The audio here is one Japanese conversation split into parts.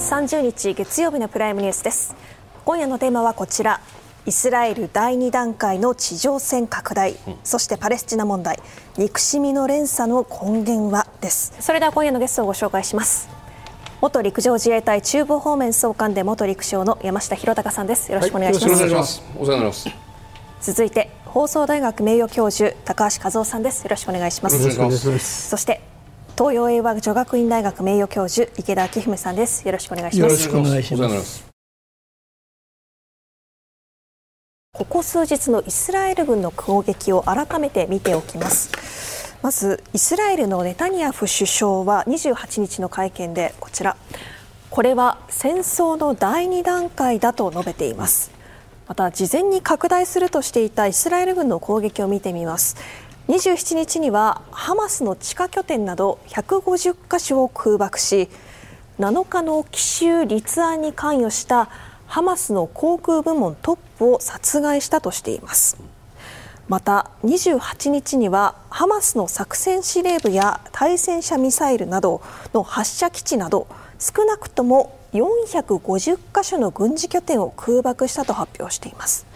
10月30日月曜日のプライムニュースです。今夜のテーマはこちら。イスラエル第2段階の地上戦拡大、うん、そしてパレスチナ問題。憎しみの連鎖の根源はです。それでは今夜のゲストをご紹介します。元陸上自衛隊中部方面総監で元陸将の山下博隆さんです。よろしくお願いします、はい、お願いします。お世話になります。続いて放送大学名誉教授高橋和夫さんです。よろしくお願いします。そして東洋英和女学院大学名誉教授池田明文さんです。よろしくお願いします。よろしくお願いします。ここ数日のイスラエル軍の攻撃を改めて見ておきます。まずイスラエルのネタニヤフ首相は28日の会見でこちら。これは戦争の第2段階だと述べています。また事前に拡大するとしていたイスラエル軍の攻撃を見てみます27日にはハマスの地下拠点など150カ所を空爆し7日の奇襲立案に関与したハマスの航空部門トップを殺害したとしています。また28日にはハマスの作戦司令部や対戦車ミサイルなどの発射基地など少なくとも450カ所の軍事拠点を空爆したと発表しています。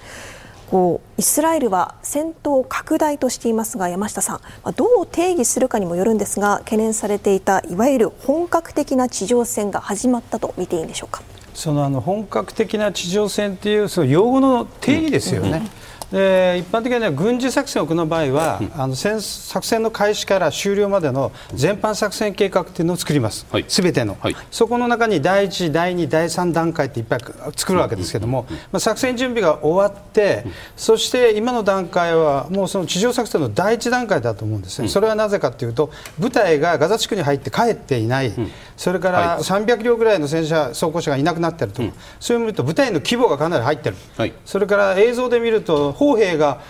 こうイスラエルは戦闘拡大としていますが山下さんどう定義するかにもよるんですが懸念されていたいわゆる本格的な地上戦が始まったと見ていいんでしょうか？そのあの本格的な地上戦というその用語の定義ですよね。うんうんで一般的には軍事作戦を行う場合は、うん、あの戦作戦の開始から終了までの全般作戦計画というのを作ります、す、べ、ての、はい、そこの中に第1、第2、第3段階っていっぱい作るわけですけども、まあ、作戦準備が終わって、そして今の段階はもうその地上作戦の第1段階だと思うんですね、それはなぜかというと、部隊がガザ地区に入って帰っていない、それから300両ぐらいの戦車、装甲車がいなくなっていると、そういう意味で部隊の規模がかなり入ってい。る、それから映像で見ると、公平が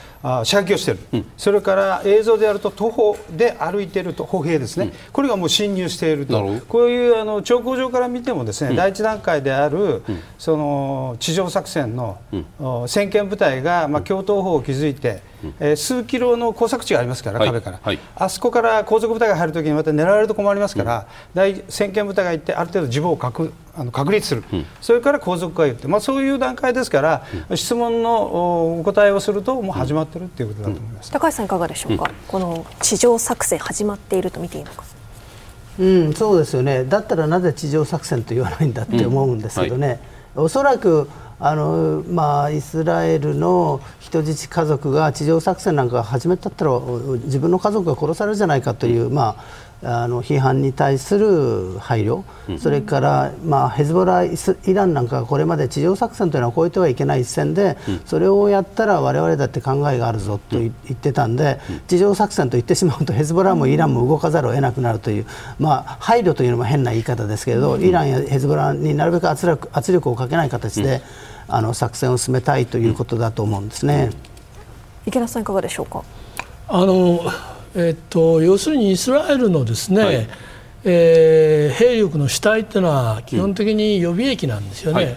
射撃をしている、うん、それから映像でやると徒歩で歩いていると歩兵ですね、うん、これがもう侵入していると。こういうあの兆候上から見てもですね、うん、第一段階である、その地上作戦の、先見部隊が、まあ、共闘法を築いて、えー、数キロの工作地がありますから、壁から、はい、あそこから後続部隊が入るときにまた狙われると困りますから、大先見部隊が行って、ある程度自分を確あの確立する、うん、それから皇族が言って、まあ、そういう段階ですから、うん、質問のお答えをすると、もう始まってるっていうことだと思います、高橋さん、いかがでしょうか、この地上作戦、始まっていると見ていいのか？うん、そうですよね、だったらなぜ地上作戦と言わないんだって思うんですけどね、はい、おそらくあの、まあ、イスラエルの人質家族が地上作戦なんか始めたったら自分の家族が殺されるじゃないかという、まあ、あの批判に対する配慮、うん、それから、まあ、ヘズボラ、イランなんかこれまで地上作戦というのは超えてはいけない一線で、うん、それをやったら我々だって考えがあるぞと言ってたんで、うん、地上作戦と言ってしまうとヘズボラもイランも動かざるを得なくなるという、まあ、配慮というのも変な言い方ですけれど、イランやヘズボラになるべく圧力圧力をかけない形で、あの作戦を進めたいということだと思うんですね。池田さんいかがでしょうか？あのえっと、要するにイスラエルのですね、はい、えー、兵力の主体っていうのは基本的に予備役なんですよね。うんはい、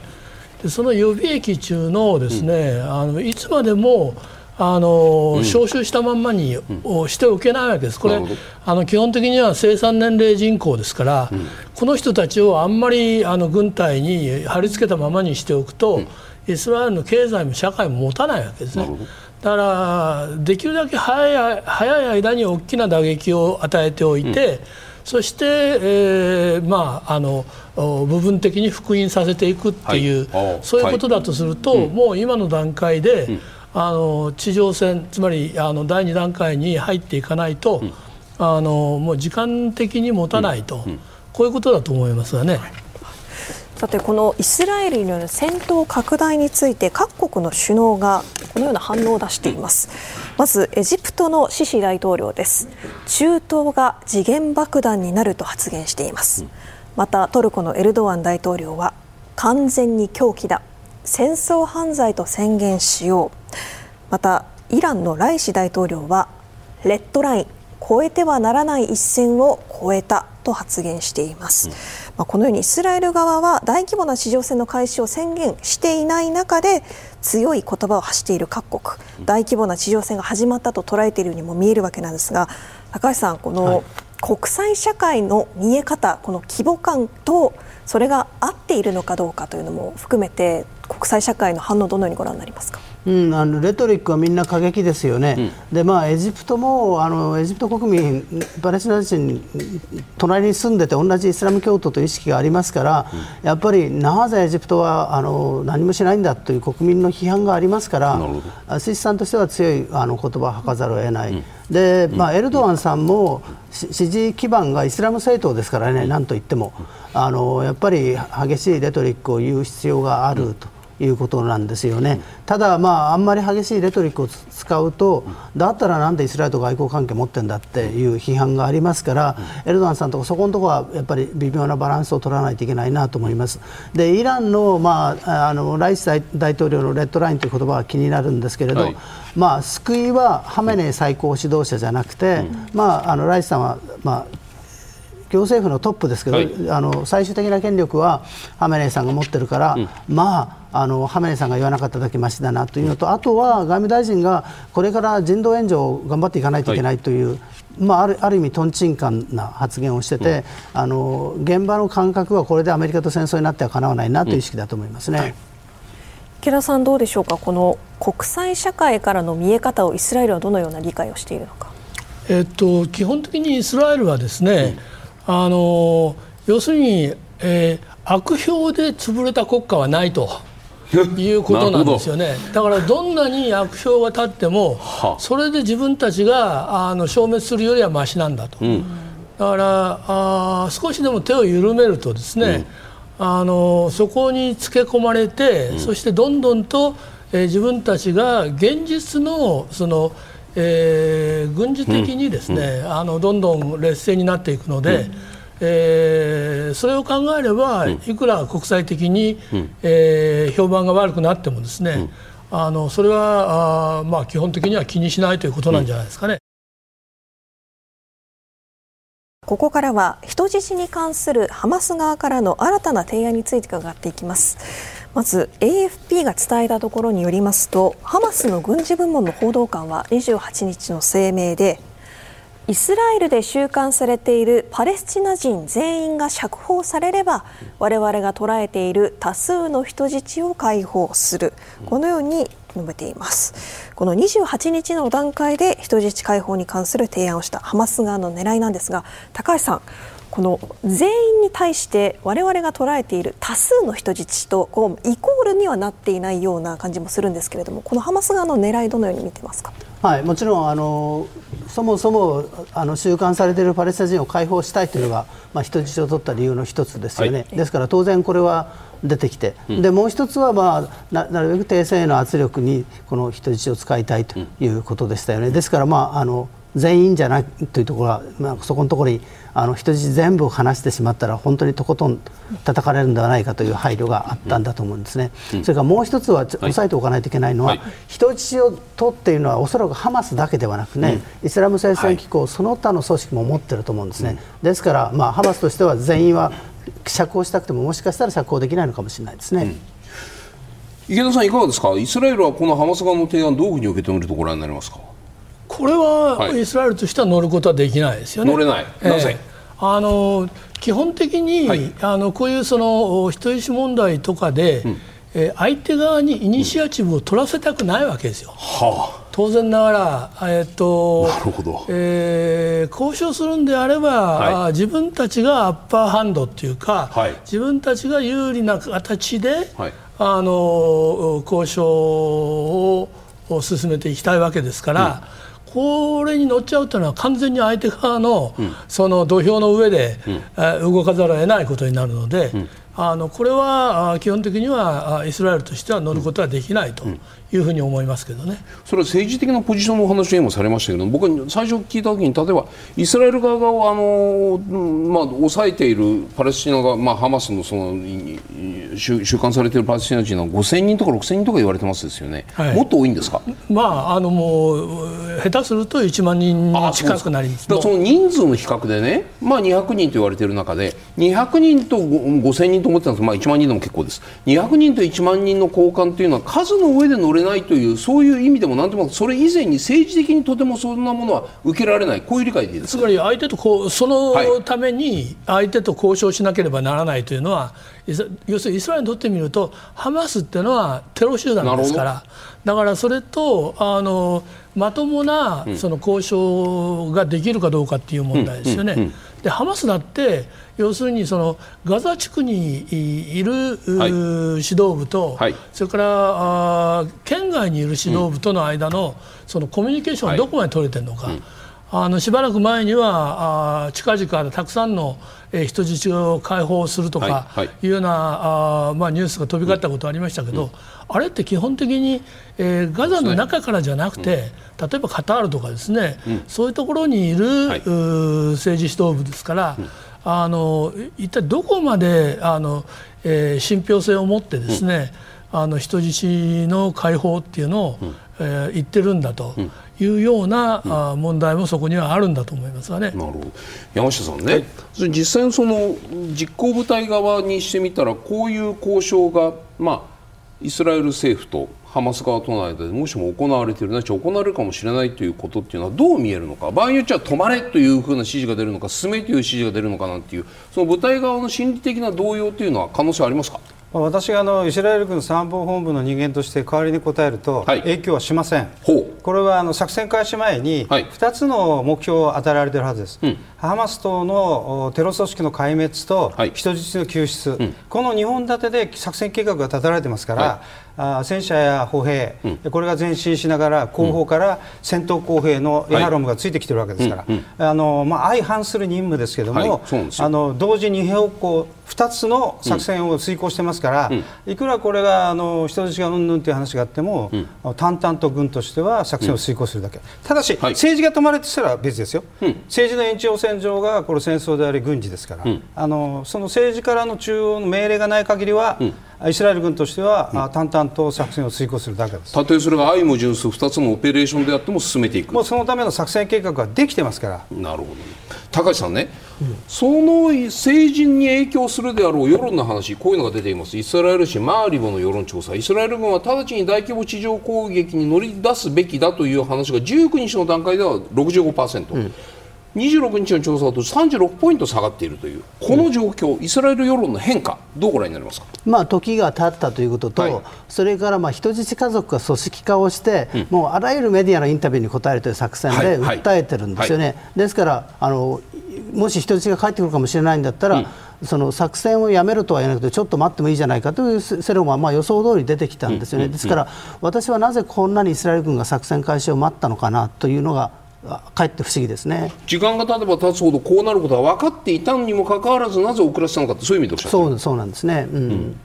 でその予備役中のですね、うん、あのいつまでもあの、うん、招集したまんまに、うん、しておけないわけです、これあの基本的には生産年齢人口ですから、うん、この人たちをあんまりあの軍隊に貼り付けたままにしておくと、イスラエルの経済も社会も持たないわけですね。だからできるだけ早い早い間に大きな打撃を与えておいて、うん、そして、えーまあ、あの部分的に復員させていくっていう、はい、そういうことだとすると、はい、もう今の段階で、うん、あの地上戦つまりあの第2段階に入っていかないと、うん、あのもう時間的に持たないと、こういうことだと思いますがね。さてこのイスラエルによる戦闘拡大について各国の首脳がこのような反応を出しています。まずエジプトのシシ大統領です。中東が次元爆弾になると発言しています。またトルコのエルドアン大統領は完全に狂気だ。戦争犯罪と宣言しよう。またイランのライシ大統領はレッドライン越えてはならない一線を越えた。と発言しています、まあ、このようにイスラエル側は大規模な地上戦の開始を宣言していない中で強い言葉を発している各国。大規模な地上戦が始まったと捉えているようにも見えるわけなんですが高橋さんこの国際社会の見え方この規模感とそれが合っているのかどうかというのも含めて国際社会の反応どのようにご覧になりますか？うん、あのレトリックはみんな過激ですよね、うん、でまあ、エジプトもあのエジプト国民、パレスチナ人、隣に住んでて同じイスラム教徒という意識がありますから、うん、やっぱりなぜエジプトはあの何もしないんだという国民の批判がありますから、シシさんとしては強いあの言葉を吐かざるを得ない。うん。でまあ、エルドアンさんも支持基盤がイスラム政党ですからね、なんといっても。あのやっぱり激しいレトリックを言う必要があると。いうことなんですよね、ただ、まあ、あんまり激しいレトリックを使うと、だったらなんでイスラエルと外交関係持ってんだっていう批判がありますから、エルドアンさんとか、そこのところはやっぱり微妙なバランスを取らないといけないなと思います。でイランの,、まあ、あのライス大統領のレッドラインという言葉は気になるんですけれど、はい、まあ、救いはハメネイ最高指導者じゃなくて、うん、まあ、あのライスさんは、まあ行政府のトップですけど、はい、あの最終的な権力はハメネイさんが持ってるから、うん、まああのハメネイさんが言わなかっただけましだなというのと、あとは外務大臣がこれから人道援助を頑張っていかないといけないという、はい、まあ、あるある意味、とんちんかんな発言をしてて、うん、あの現場の感覚はこれでアメリカと戦争になってはかなわないなという意識だと思いますね。はい池田さん、どうでしょうか、この国際社会からの見え方をイスラエルはどのような理解をしているのか。えっと、基本的にイスラエルはですね、うんあの要するに、えー、悪評で潰れた国家はないと。いうことなんですよね。だからどんなに悪評が立ってもそれで自分たちがあの消滅するよりはましなんだと、うん、だからあ少しでも手を緩めるとですね、うん、あのそこにつけ込まれて、うん、そしてどんどんと、えー、自分たちが現実のそのえー、軍事的にですね、うん、あのどんどん劣勢になっていくので、うん、えー、それを考えれば、いくら国際的に、うん、えー、評判が悪くなってもですね、あのそれはあ、まあ、基本的には気にしないということなんじゃないですかね。ここからは人質に関するハマス側からの新たな提案について伺っていきます。まず AFP が伝えたところによりますとハマスの軍事部門の報道官は28日の声明でイスラエルで収監されているパレスチナ人全員が釈放されれば我々が捉えている多数の人質を解放するこのように述べていますこの28日の段階で人質解放に関する提案をしたハマス側の狙いなんですが高橋さんこの全員に対して我々が捉えている多数の人質とこうイコールにはなっていないような感じもするんですけれどもこのハマス側の狙いどのように見てますか？はい、もちろんあのそもそもあの収監されているパレスチナ人を解放したいというのが、まあ、人質を取った理由の一つですよね、はい、ですから当然これは出てきて、うん、でもう一つは、まあ、ななるべく停戦への圧力にこの人質を使いたいということでしたよね、ですから、まあ、あの全員じゃないというところは、まあ、そこのところにあの人質全部を話してしまったら本当にとことん叩かれるんではないかという配慮があったんだと思うんですね、うん、それからもう一つは押さえておかないといけないのは、はい、人質を取っているのはおそらくハマスだけではなくね、うん、イスラム聖戦機構、はい、その他の組織も持っていると思うんですね、うん、ですから、まあ、ハマスとしては全員は釈放したくてももしかしたら釈放できないのかもしれないですね。池田さん、いかがですか、イスラエルはこのハマス側の提案、どういうふうに受け止めるとご覧になりますか？これはイスラエルとしては乗ることはできないですよね。乗れない。なぜ、えーあの基本的に、はい、あのこういうその人質問題とかで、うん、えー、相手側にイニシアチブを取らせたくないわけですよ。はあ、当然ながら、えーとなるほど。えー、交渉するんであれば、はい、自分たちがアッパーハンドっていうか、はい、自分たちが有利な形で、はい、あの交渉を進めていきたいわけですから。うんこれに乗っちゃうというのは完全に相手側の,、その土俵の上で、動かざるを得ないことになるので、あのこれは基本的にはイスラエルとしては乗ることはできないというふうに思いますけどね。それは政治的なポジションのお話今されましたけど僕は最初聞いたときに例えばイスラエル側があの、まあ、抑えているパレスチナ側、まあ、ハマスのその収監されているパレスチナ人は5000人とか6000人とか言われてますですよね、はい、もっと多いんですか、まあ、あのもう下手すると1万人近くなります。その人数の比較でね、まあ、200人と言われている中で200人と5000人と思ってたんです。が、まあ、1万人でも結構です。200人と1万人の交換というのは数の上で乗れないというそういう意味でも何でもそれ以前に政治的にとてもそんなものは受けられない。こういう理解でいいですつまり相手とこうそのために相手と交渉しなければならないというのは、要するにイスラエルにとってみるとハマスっていうのはテロ集団ですから。だからそれとあのまともなその交渉ができるかどうかっていう問題ですよね。でハマスだって要するにそのガザ地区にいる、はい、指導部と、はい、それからあ県外にいる指導部との間の,、そのコミュニケーションがどこまで取れてるのか。はいあのしばらく前にはあ近々たくさんの人質を解放するとかいうような、あまあ、ニュースが飛び交ったことありましたけど、うん、あれって基本的に、えー、ガザの中からじゃなくて、ね。うん、例えばカタールとかですね、うん、そういうところにいる、はい、政治指導部ですから、あの一体どこまであの、えー、信憑性を持ってですね、あの人質の解放っていうのを、えー、言ってるんだと。いうような、うん、問題もそこにはあるんだと思いますがね。なるほど。山下さんね、はい、実際その実行部隊側にしてみたらこういう交渉が、まあ、イスラエル政府とハマス側との間でもしも行われているなち行われるかもしれないということっていうのはどう見えるのか。場合によっては止まれというふうな指示が出るのか進めという指示が出るのかなんていうその部隊側の心理的な動揺というのは可能性ありますか？私があのイスラエル軍参謀本部の人間として代わりに答えると、影響はしません、これはあの作戦開始前に2つの目標を与えられているはずです、うん、ハマス等のテロ組織の壊滅と人質の救出、はいうん、この2本立てで作戦計画が立てられてますから、はいあ戦車や歩兵、うん、これが前進しながら後方から戦闘工兵のエハロムがついてきてるわけですから、あのまあ、相反する任務ですけれども、はい、あの同時に方向2つの作戦を遂行してますから、うん、いくらこれがあの人質がうんぬんという話があっても、うん、淡々と軍としては作戦を遂行するだけ、ただし、はい、政治が止まれとしたら別ですよ、政治の延長線上がこれ戦争であり軍事ですから、あのその政治からの中央の命令がない限りは、イスラエル軍としては、うん、淡々と作戦を遂行するだけです。たとえそれが愛も純粋2つのオペレーションであっても進めていく。もうそのための作戦計画ができてますから。なるほど、ね、高橋さんね、うん、その政治に影響するであろう世論の話こういうのが出ています。イスラエル紙マーリボの世論調査。イスラエル軍は直ちに大規模地上攻撃に乗り出すべきだという話が19日の段階では65%、うん26日の調査だと36ポイント下がっているというこの状況、うん、イスラエル世論の変化どうご覧になりますか、まあ、時が経ったということと、はい、それからまあ人質家族が組織化をして、うん、もうあらゆるメディアのインタビューに答えるという作戦で訴えてるんですよね、はい。はい、ですからあのもし人質が帰ってくるかもしれないんだったら、うん。その作戦をやめるとは言わなくてちょっと待ってもいいじゃないかという世論はまあ予想通り出てきたんですよね、ですから私はなぜこんなにイスラエル軍が作戦開始を待ったのかなというのがかえって不思議ですね。時間が経てば経つほどこうなることは分かっていたにもかかわらずなぜ遅らせたのかそういう意味でおっしゃってそうそうなんですね、うん、うん。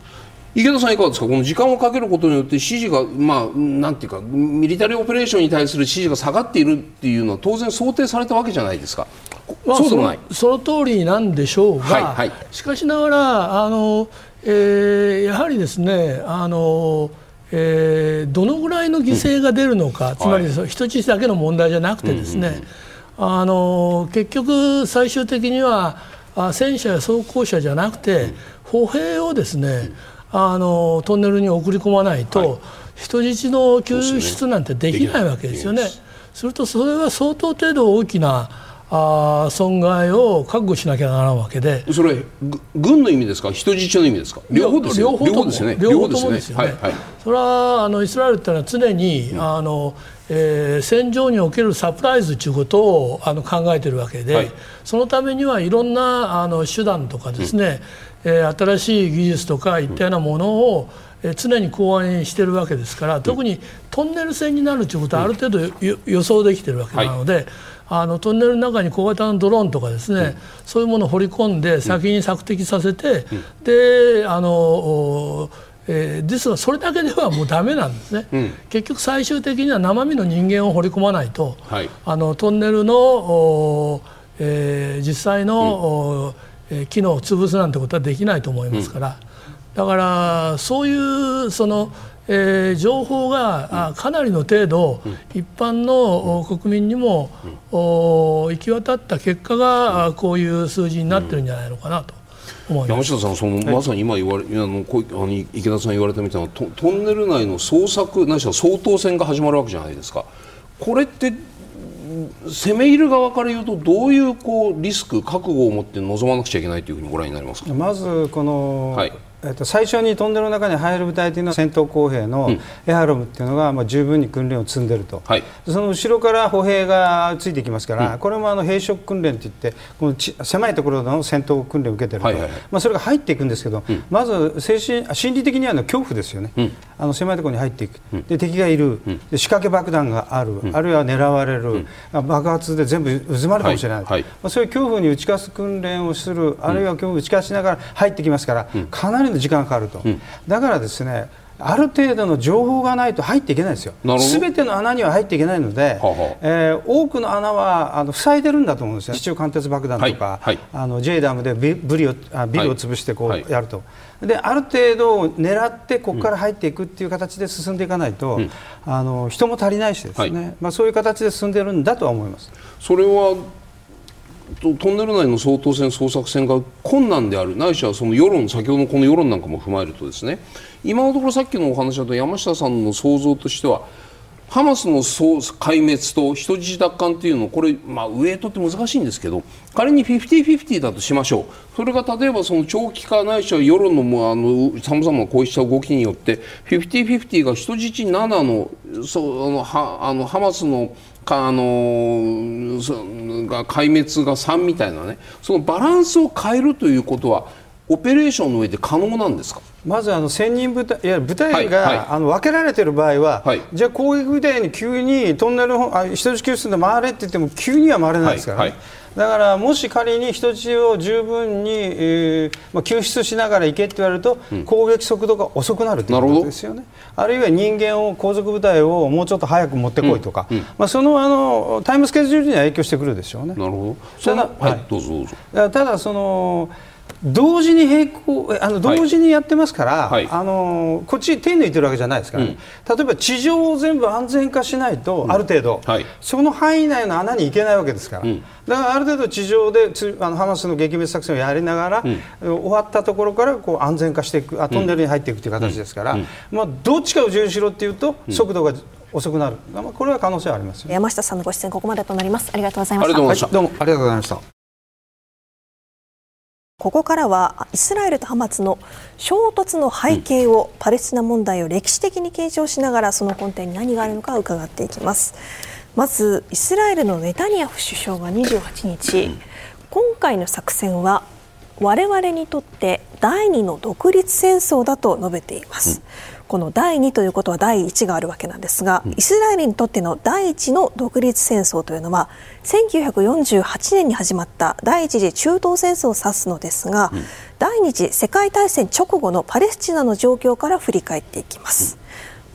池田さん、いかがですか、この時間をかけることによって、指示が、まあ、なんていうか、ミリタリーオペレーションに対する指示が下がっているっていうのは、当然想定されたわけじゃないですか、まあ、そうでもない。その通りなんでしょうが、はいはい、しかしながら、あのえー、やはりですね、あのえー、どのぐらいの犠牲が出るのか、うん、つまり、はい、人質だけの問題じゃなくてですね、うんうん、あの結局最終的には戦車や装甲車じゃなくて、歩兵をですね、あのトンネルに送り込まないと、はい、人質の救出なんてできないわけですよね。するとそれは相当程度大きなあ損害を覚悟しなきゃならんわけで。それ軍の意味ですか？人質の意味ですか？両方です両方とですね。両方ともですよね、はいはい、それはあのイスラエルっていうのは常に、うん、あのえー、戦場におけるサプライズということをあの考えているわけで、はい、そのためにはいろんなあの手段とかですね、うん、えー、新しい技術とかいったようなものを、うん、常に考案しているわけですから特にトンネル戦になるということはある程度予想できているわけなので。はいあのトンネルの中に小型のドローンとかですね、うん、そういうものを掘り込んで先に索敵させて、うん、であのえー、ですがそれだけではもうだめなんですね、うん、結局最終的には生身の人間を掘り込まないと、はい、あのトンネルの、えー、実際の、うん、機能を潰すなんてことはできないと思いますから、だからそういうそのえー、情報が、うん、かなりの程度、うん、一般の、国民にも、お行き渡った結果が、こういう数字になってるんじゃないのかなと。山下さんその、まさに今言われあのこあの池田さん言われたみたいなトトンネル内の捜索ないしは総統選が始まるわけじゃないですか。これって攻め入る側から言うとどういうこうリスク覚悟を持って臨まなくちゃいけないというふうにご覧になりますか？まずこの、はいえっと、最初にトンネルの中に入る部隊というのは戦闘工兵のエハロムっていうのが、まあ、十分に訓練を積んでると、はい、その後ろから歩兵がついてきますから、うん、これもあの兵職訓練といってこのち狭いところの戦闘訓練を受けてると、はいはいはい、まあ、それが入っていくんですけど、うん、まず精神心理的にはの恐怖ですよね、うん、あの狭いところに入っていく、で敵がいる、で仕掛け爆弾がある、あるいは狙われる、爆発で全部渦まるかもしれない、はい。はい、まあ、そういう恐怖に打ち勝つ訓練をする、あるいは恐怖を打ち勝ちながら入ってきますから、かなりの時間がかかると。だからですねある程度の情報がないと入っていけないですよ、すべての穴には入っていけないので、ははえー、多くの穴はあの塞いでるんだと思うんですよ、地中貫徹爆弾とか、はい。はい、あの J ダムでビブリをあビルを潰してこうやると、である程度狙ってここから入っていくっていう形で進んでいかないと、うん、あの人も足りないしですね、まあ、そういう形で進んでるんだとは思います。それはトンネル内の総統選、捜索戦が困難である、ないしはその世論、先ほどのこの世論なんかも踏まえるとですね。今のところさっきのお話だと山下さんの想像としてはハマスの壊滅と人質奪還というのこれ、まあ、上とって難しいんですけど仮に50-50だとしましょう。それが例えばその長期化ないしは世論のさまざまなこうした動きによって50-50が人質7のそあのはあのハマスのかあのそが壊滅が3みたいなねそのバランスを変えるということはオペレーションの上で可能なんですか？まずあの専任部隊いや部隊が、はいはい、あの分けられている場合は、はい、じゃあ攻撃部隊に急にトンネルあ人質救出で回れって言っても急には回れないですからね。だからもし仮に人質を十分に、えーまあ、救出しながら行けって言われると、うん、攻撃速度が遅くなるということですよね。あるいは人間を後続部隊をもうちょっと早く持ってこいとか、うん。うん、まあ、そのあのタイムスケジュールには影響してくるでしょうね。なるほど。ただ、はい、どうぞどうぞ。ただその同時に並行あの同時にやってますから、はい、あのこっち手抜いてるわけじゃないですから、ねうん、例えば地上を全部安全化しないと、うん、ある程度、はい、その範囲内の穴に行けないわけですから、うん、だからある程度地上であのハマスの撃滅作戦をやりながら、終わったところからこう安全化していくあトンネルに入っていくという形ですから、まあ、どっちかを重視しろっていうと速度が遅くなる、まあ、これは可能性はあります山下さんのご出演ここまでとなります。ありがとうございました、どうもありがとうございましたここからはイスラエルとハマスの衝突の背景を、パレスチナ問題を歴史的に検証しながらその根底に何があるのか伺っていきます。まずイスラエルのネタニヤフ首相は28日今回の作戦は我々にとって第二の独立戦争だと述べています、この第2ということは第1があるわけなんですが、イスラエルにとっての第1の独立戦争というのは1948年に始まった第一次中東戦争を指すのですが、うん、第二次世界大戦直後のパレスチナの状況から振り返っていきます。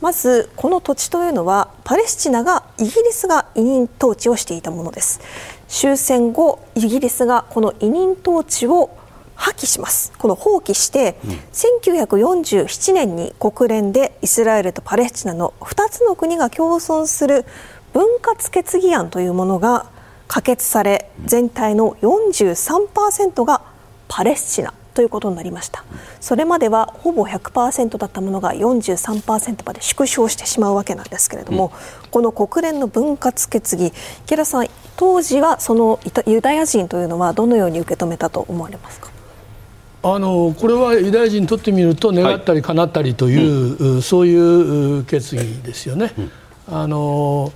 うん、まずこの土地というのはパレスチナがイギリスが委任統治をしていたものです。終戦後イギリスがこの委任統治を破棄します。この放棄して、うん、1947年に国連でイスラエルとパレスチナの2つの国が共存する分割決議案というものが可決され全体の43%がパレスチナということになりました。それまではほぼ100%だったものが43%まで縮小してしまうわけなんですけれども、うん、この国連の分割決議池田さん当時はそのユダヤ人というのはどのように受け止めたと思われますか？あのこれはユダヤ人にとってみると願ったり叶ったりという、はいうん、そういう決議ですよね。うん、あの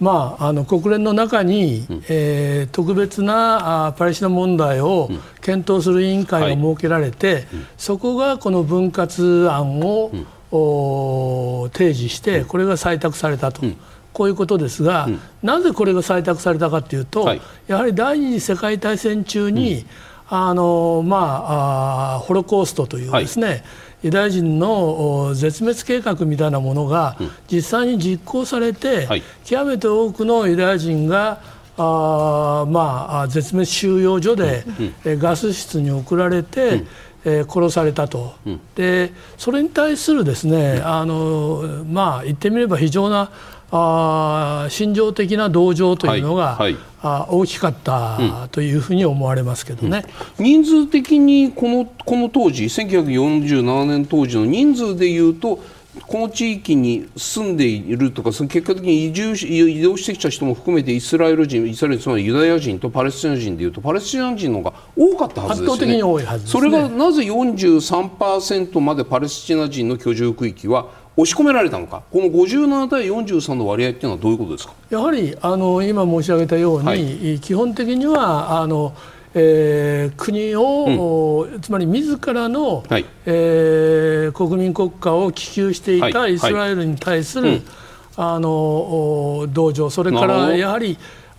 まあ、あの国連の中に、うん、えー、特別なあパレスチナ問題を検討する委員会が設けられて、はい、そこがこの分割案を、お提示してこれが採択されたと。こういうことですが、なぜこれが採択されたかというと、はい、やはり第二次世界大戦中に、あのまあ、あホロコーストというですね、はい、ユダヤ人の絶滅計画みたいなものが実際に実行されて、はい、極めて多くのユダヤ人があまあ、絶滅収容所で、うん、ガス室に送られて、うん。えー、殺されたと、うん、でそれに対するですね、あのまあ、言ってみれば非常なあ心情的な同情というのが、はいはい、あ大きかったというふうに思われますけどね、うん、人数的にこのこの当時1947年当時の人数でいうとこの地域に住んでいるとかその結果的に移住し移動してきた人も含めてイスラエル人イスラエルつまりユダヤ人とパレスチナ人でいうとパレスチナ人の方が多かったはずですよね。圧倒的に多いはず、ね、それがなぜ43%までパレスチナ人の居住区域は押し込められたのか、この57対43の割合っていうのはどういうことですか？やはりあの今申し上げたように、はい、基本的にはあのえー、国を、うん、つまり自らの、はい、えー、国民国家を希求していたイスラエルに対する、はいはい、あの同情。それからやはり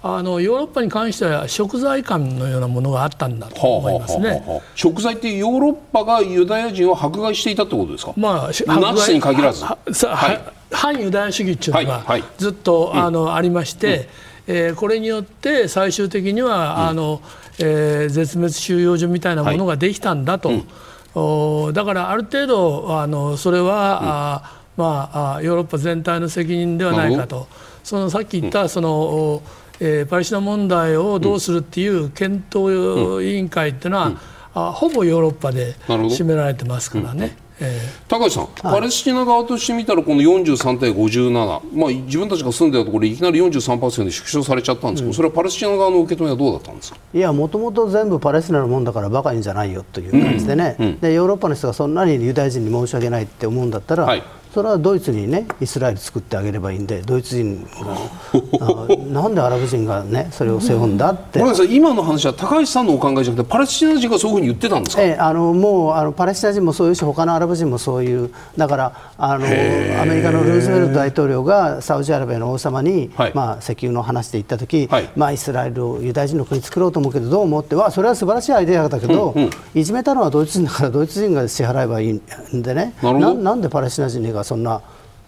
あのヨーロッパに関しては食材感のようなものがあったんだと思いますね。はあはあはあ、食材ってヨーロッパがユダヤ人を迫害していたってことですか？まあ、ナチスに限らず。ははい。反ユダヤ主義っていうのがずっと、あのありまして、うん、えー、これによって最終的には、うん、あの。えー、絶滅収容所みたいなものができたんだと、はい、だからある程度あのそれは、うん、あまあ、ヨーロッパ全体の責任ではないかと、そのさっき言ったその、えー、パレスチナ問題をどうするっていう検討委員会っていうのは、あほぼヨーロッパで占められてますからね。えー、高橋さん、パレスチナ側として見たらこの43対57、まあ、自分たちが住んでたところいきなり43%で縮小されちゃったんですけど、うん、それはパレスチナ側の受け止めはどうだったんですか？いやもともと全部パレスチナのもんだからバカいんじゃないよという感じでね、うん。うん、でヨーロッパの人がそんなにユダヤ人に申し訳ないって思うんだったら、はいそれはドイツにねイスラエル作ってあげればいいんでドイツ人がなんでアラブ人がねそれを背負うんだって、うん、今の話は高橋さんのお考えじゃなくてパレスチナ人がそういうふうに言ってたんですか、ええ、あのもうあのパレスチナ人もそういうし他のアラブ人もそういうだからあのアメリカのルーズベルト大統領がサウジアラビアの王様に、はい、まあ、石油の話で行った時、はい、まあ、イスラエルをユダヤ人の国作ろうと思うけどどう思ってはそれは素晴らしいアイデアだけど、うんうん、いじめたのはドイツ人だからドイツ人が支払えばいいんでね。なんでパレスチナ人がそんな。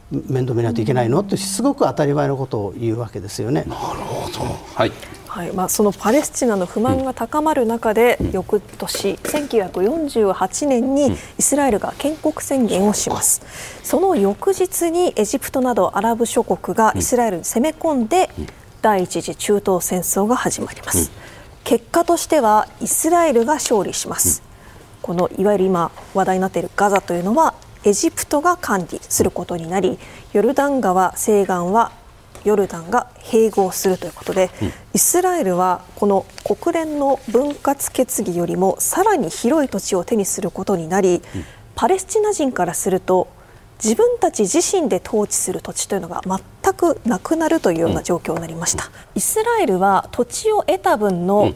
面倒見ないといけないのってすごく当たり前のことを言うわけですよね。なるほど、はい。はい。まあ、そのパレスチナの不満が高まる中で、うん、翌年1948年にイスラエルが建国宣言をします、その翌日にエジプトなどアラブ諸国がイスラエルに攻め込んで、第一次中東戦争が始まります、結果としてはイスラエルが勝利します、このいわゆる今話題になっているガザというのはエジプトが管理することになりヨルダン川西岸はヨルダンが併合するということで、うん、イスラエルはこの国連の分割決議よりもさらに広い土地を手にすることになり、うん、パレスチナ人からすると自分たち自身で統治する土地というのが全くなくなるというような状況になりました、うん、イスラエルは土地を得た分の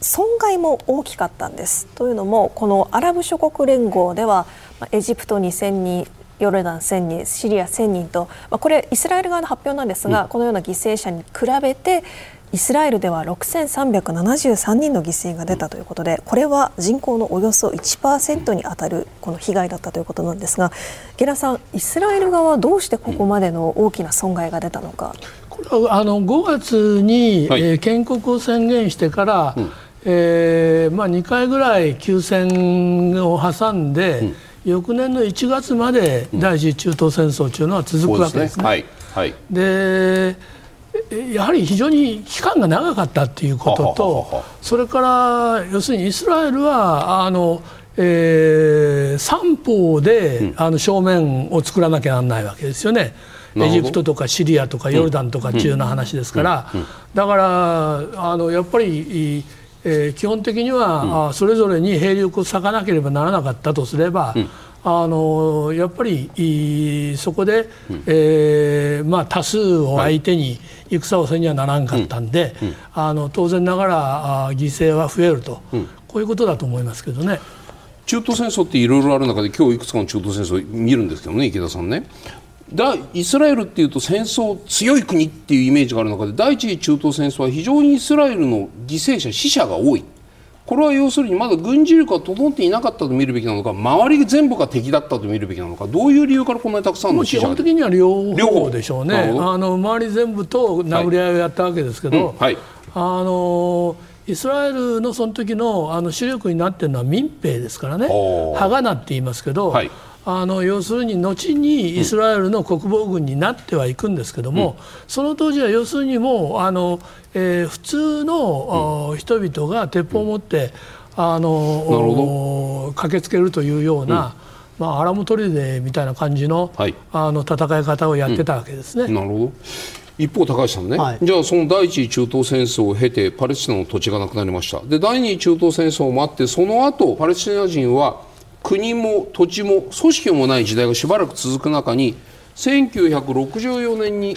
損害も大きかったんです。というのもこのアラブ諸国連合ではエジプト2000人ヨルダン1000人シリア1000人と、まあ、これイスラエル側の発表なんですが、うん、このような犠牲者に比べてイスラエルでは6373人の犠牲が出たということでこれは人口のおよそ1%に当たるこの被害だったということなんですがゲラさん、イスラエル側はどうしてここまでの大きな損害が出たのか？これはあの5月に、はい、えー、建国を宣言してから、うん、えー、まあ、2回ぐらい休戦を挟んで、うん翌年の1月まで第一次中東戦争というのは続くわけですね。はい。はい、でやはり非常に期間が長かったということとそれから要するにイスラエルはあの、えー、三方で、うん、あの正面を作らなきゃならないわけですよね。エジプトとかシリアとかヨルダンとかっていうような話ですから、だからあのやっぱりえー、基本的には、うん、それぞれに兵力を割かなければならなかったとすれば、うん、あのやっぱりそこで、うん、えー、まあ、多数を相手に戦をせにはならんかったんで、うん、あの当然ながら犠牲は増えると、こういうことだと思いますけどね。中東戦争っていろいろある中で今日いくつかの中東戦争見るんですけどね池田さんねだイスラエルっていうと戦争強い国っていうイメージがある中で第一次中東戦争は非常にイスラエルの犠牲者死者が多い。これは要するにまだ軍事力が整っていなかったと見るべきなのか周り全部が敵だったと見るべきなのかどういう理由からこんなにたくさんの死者が基本的には両方でしょうね。あの周り全部と殴り合いをやったわけですけど、うんはい、あのイスラエルのその時のあの主力になっているのは民兵ですからね。ハガナって言いますけど、はいあの要するに後にイスラエルの国防軍になってはいくんですけども、その当時は要するにもうあの、えー普通の、あ人々が鉄砲を持って、あの駆けつけるというような、まあ、アラム砦みたいな感じの,、はい。あの戦い方をやってたわけですね。なるほど。一方、高橋さんね、はい。じゃあその第一次中東戦争を経てパレスチナの土地がなくなりました。で第二次中東戦争もあってその後パレスチナ人は国も土地も組織もない時代がしばらく続く中に1964年に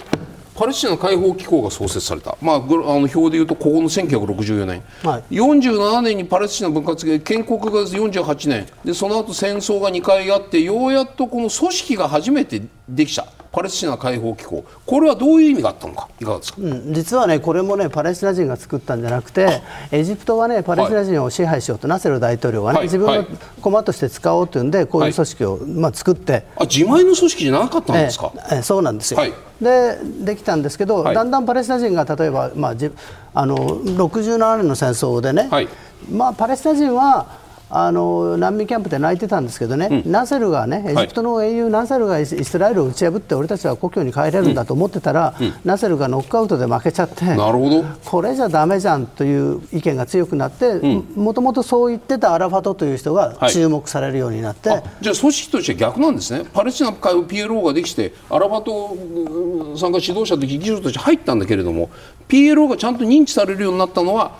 パレスチナ解放機構が創設された、まあ、あの表でいうとここの1964年、はい。47年にパレスチナ分割で建国が48年。でその後戦争が2回あってようやっとこの組織が初めてできたパレスチナ解放機構。これはどういう意味があったのか？いかがですか、うん。実はね、これもね、パレスチナ人が作ったんじゃなくて、エジプトはね、パレスチナ人を支配しようと、ナセル大統領がね、はい。自分のはい。駒として使おうというんで、こういう組織を、まあ、作って、あ自前の組織じゃなかったんですか、ええ。ええそうなんですよ、はい。でできたんですけど、はい。だんだんパレスチナ人が例えば、まあ、じあの67年の戦争でね、はい。まあ、パレスチナ人はあの難民キャンプで泣いてたんですけどね、ナセルがね、エジプトの英雄ナセルがイスラエルを打ち破って、俺たちは故郷に帰れるんだと思ってたら、ナセルがノックアウトで負けちゃって、なるほど。これじゃだめじゃんという意見が強くなって、もともとそう言ってたアラファトという人がはい。注目されるようになって。あじゃあ組織として逆なんですね。パレスチナ会 PLO ができてアラファトうんさんが指導者と議長として入ったんだけれども PLO がちゃんと認知されるようになったのは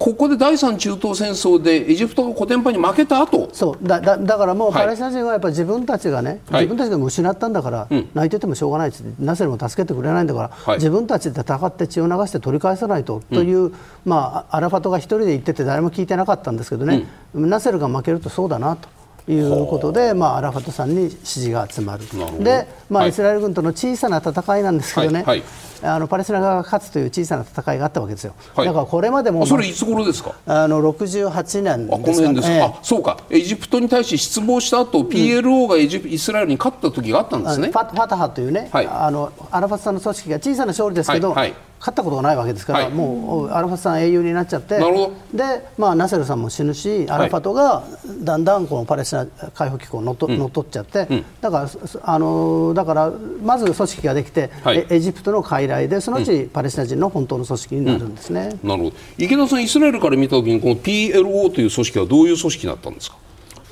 ここで第三中東戦争でエジプトがコテンパンに負けた後。そう。だだだからもうはい。パレスチナ人はやっぱり自分たちがね、はい。自分たちが失ったんだから、泣いててもしょうがないっつってナセルも助けてくれないんだから、はい。自分たちで戦って血を流して取り返さないと、という、まあ、アラファトが一人で言ってて誰も聞いてなかったんですけどね、ナセルが負けるとそうだなと。いうことで、まあ、アラファトさんに支持が集まる。で、まあはい。イスラエル軍との小さな戦いなんですけどね、はいはい。あのパレスチナ側が勝つという小さな戦いがあったわけですよ、はい。だからこれまでも、あそれいつ頃ですか？あの68年あこのですか辺ですか、ええ。あそうか。エジプトに対して失望した後、PLO がエジプイスラエルに勝った時があったんですね。ファタハというね、はい。あのアラファトさんの組織が小さな勝利ですけど、勝ったことがないわけですから、はい。もうアラファトさん英雄になっちゃってで、まあ、ナセルさんも死ぬしアラファトがだんだんこのパレスチナ解放機構を乗っと乗っ取っちゃって、だからそあのだからまず組織ができて、はい。エエジプトの傀儡でそのうちパレスチナ人の本当の組織になるんですね。なるほど。池田さんイスラエルから見た時にこの PLO という組織はどういう組織だったんですか？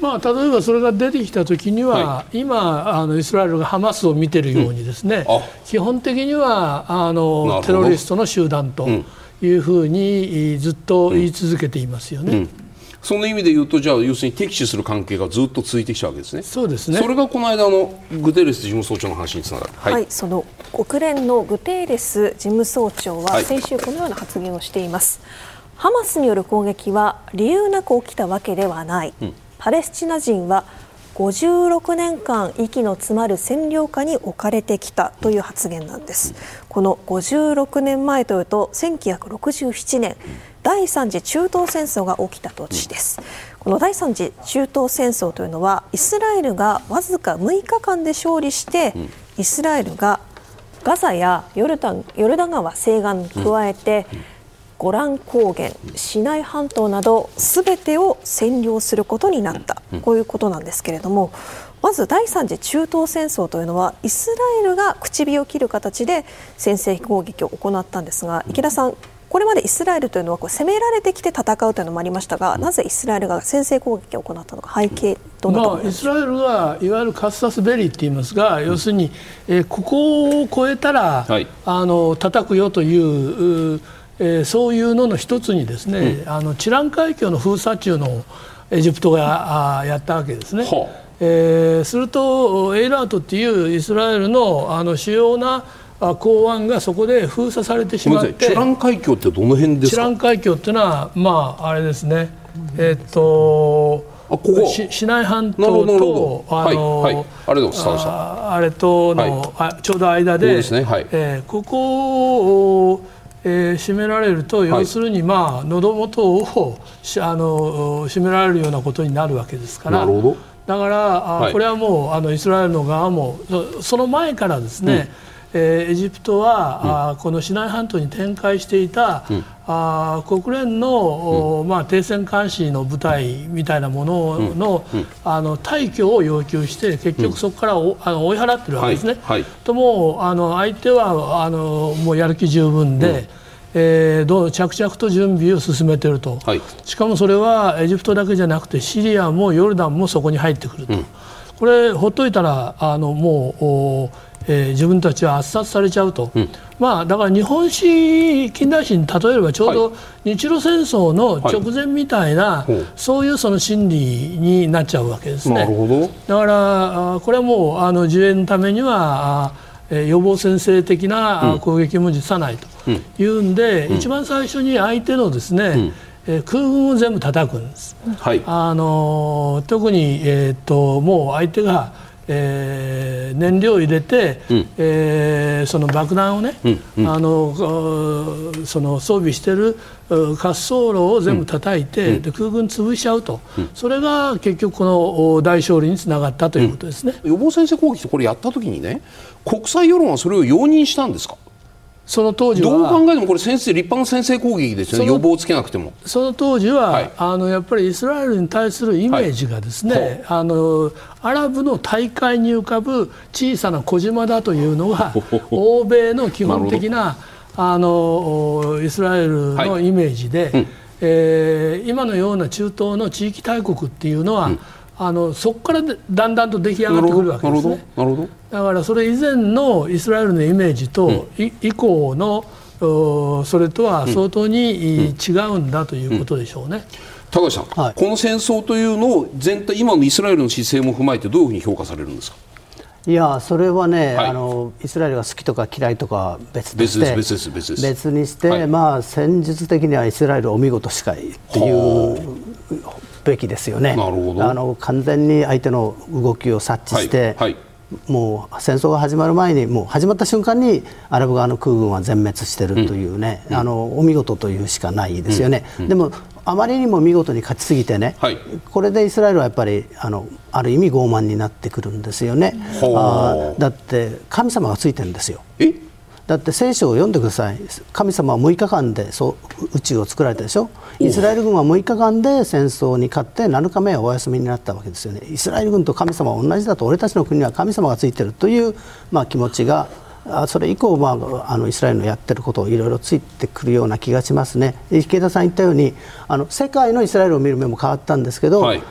まあ、例えばそれが出てきた時には、は今あのイスラエルがハマスを見てるようにですね、あ。基本的にはあのテロリストの集団というふうにずっと言い続けていますよね。その意味で言うとじゃあ要するに敵視する関係がずっと続いてきたわけですね。そうですね。それがこの間のグテーレス事務総長の話につながる。はい、その国連のグテーレス事務総長ははい。先週このような発言をしています、ハマスによる攻撃は理由なく起きたわけではない、パレスチナ人は56年間息の詰まる占領下に置かれてきたという発言なんです、この56年前というと1967年第3次中東戦争が起きた年です、この第3次中東戦争というのはイスラエルがわずか6日間で勝利して、イスラエルがガザやヨルダンヨルダン川西岸に加えて、ゴラン高原、シナイ半島などすべてを占領することになった、こういうことなんですけれどもまず第3次中東戦争というのはイスラエルが口火を切る形で先制攻撃を行ったんですが池田さんこれまでイスラエルというのはこう攻められてきて戦うというのもありましたがなぜイスラエルが先制攻撃を行ったのか背景どまあ、にイスラエルがいわゆるカスタスベリーって言いますが、要するに、えーここを越えたら、はい。あの叩くよといううえーそういうのの一つにですね、あのチラン海峡の封鎖中のエジプトがあーやったわけですね。はあえーするとエイラートっていうイスラエルのあの主要なあ港湾がそこで封鎖されてしまって。チュラン海峡ってどの辺ですか？チラン海峡っていうのはまああれですね。えっとあここ。しシナイ半島とほどはいはい。ありがとうございましたああれとの、はい。あちょうど間でね。はい。えーここを、えー締められると、要するにまあ喉元をしあの締められるようなことになるわけですから。なるほど。だから、あはい。これはもうあのイスラエルの側もそその前からですね、えーエジプトは、あーこのシナイ半島に展開していた、あー国連の、おまあ、停戦監視の部隊みたいなものの,、あの退去を要求して結局そこからおあの追い払ってるわけですね。はい。はい。ともうあの相手はあのもうやる気十分で、えーどう着々と準備を進めていると、はい。しかもそれはエジプトだけじゃなくてシリアもヨルダンもそこに入ってくると、これほっといたらあのもう、おえー自分たちは圧殺されちゃうと、まあ、だから日本史近代史に例えればちょうど日露戦争の直前みたいな、ほうそういうその心理になっちゃうわけですね。なるほど。だからあこれはもうあの自衛のためには予防先制的なあ攻撃も辞さないというんで、一番最初に相手のですね、えー空軍を全部叩くんです。はい。あの特に、えー、ともう相手が、えー燃料を入れて、えーその爆弾をね、あのあその装備してるう滑走路を全部叩いて、で空軍潰しちゃうと、それが結局このお大勝利につながったということですね。予防先制攻撃ってこれやった時にね国際世論はそれを容認したんですか？その当時どう考はえてもこれ先制立派な先制攻撃ですよね。その予防をつけなくても。その当時は、はい。あのやっぱりイスラエルに対するイメージがですね、あのアラブの大海に浮かぶ小さな小島だというのが欧米の基本的なあのイスラエルのイメージで、えー今のような中東の地域大国っていうのは、あのそこからでだんだんと出来上がってくるわけなるほどですね。なるほど。だからそれ以前のイスラエルのイメージと、い以降のおそれとは相当に違うんだということでしょうね。高橋さん、はい。この戦争というのを全体今のイスラエルの姿勢も踏まえてどういうふうに評価されるんですか？いやそれはね、はい。あのイスラエルが好きとか嫌いとかは別として別です別です別。です別にして、はい。まあ、戦術的にはイスラエルお見事しかいっていうべきですよね。あの完全に相手の動きを察知して、はいはい。もう戦争が始まる前にもう始まった瞬間にアラブ側の空軍は全滅してるというね、あのお見事というしかないですよね、でもあまりにも見事に勝ちすぎてね、はい。これでイスラエルはやっぱりあのある意味傲慢になってくるんですよね。あーだって神様がついてるんですよ。え？だって聖書を読んでください。神様は6日間でそう宇宙を作られたでしょ。イスラエル軍は6日間で戦争に勝って7日目はお休みになったわけですよね。イスラエル軍と神様は同じだと。俺たちの国は神様がついてるという、まあ、気持ちがあそれ以降、まあ、あのイスラエルのやってることをいろいろついてくるような気がしますね。で池田さん言ったようにあの世界のイスラエルを見る目も変わったんですけど、はい。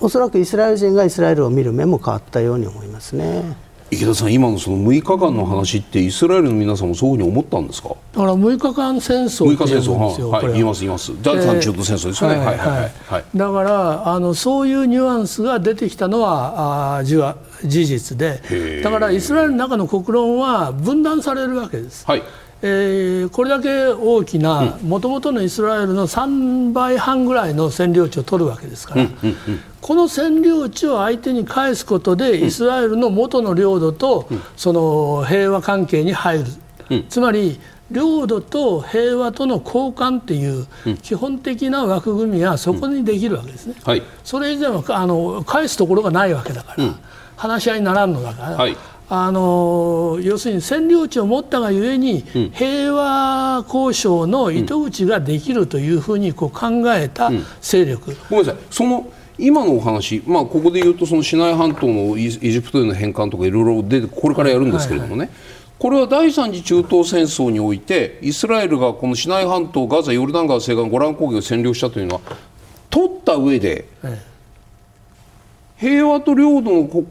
おそらくイスラエル人がイスラエルを見る目も変わったように思いますね。池田さん今のその6日間の話ってイスラエルの皆さんもそういうふうに思ったんですか？だから6日間戦争6って日戦争言うんですよ。はい、言います言います。第三中東戦争ですよね、はいはいはいはい。だからあのそういうニュアンスが出てきたのはあ事実で。だからイスラエルの中の国論は分断されるわけです。はいえーこれだけ大きなもともとのイスラエルの3倍半ぐらいの占領地を取るわけですから、この占領地を相手に返すことでイスラエルの元の領土とその平和関係に入る、つまり領土と平和との交換っていう基本的な枠組みがそこにできるわけですね。はい。それ以前はあの返すところがないわけだから、話し合いにならんのだから、はいあの要するに占領地を持ったがゆえに、平和交渉の糸口ができるというふうにこう考えた勢力、ごめんなさい。その今のお話、まあ、ここで言うとそのシナイ半島のイエジプトへの返還とかいろいろ出てこれからやるんですけれどもね、これは第三次中東戦争においてイスラエルがこのシナイ半島ガザヨルダン川西岸ゴラン高原を占領したというのは取った上でえ平和と領土の交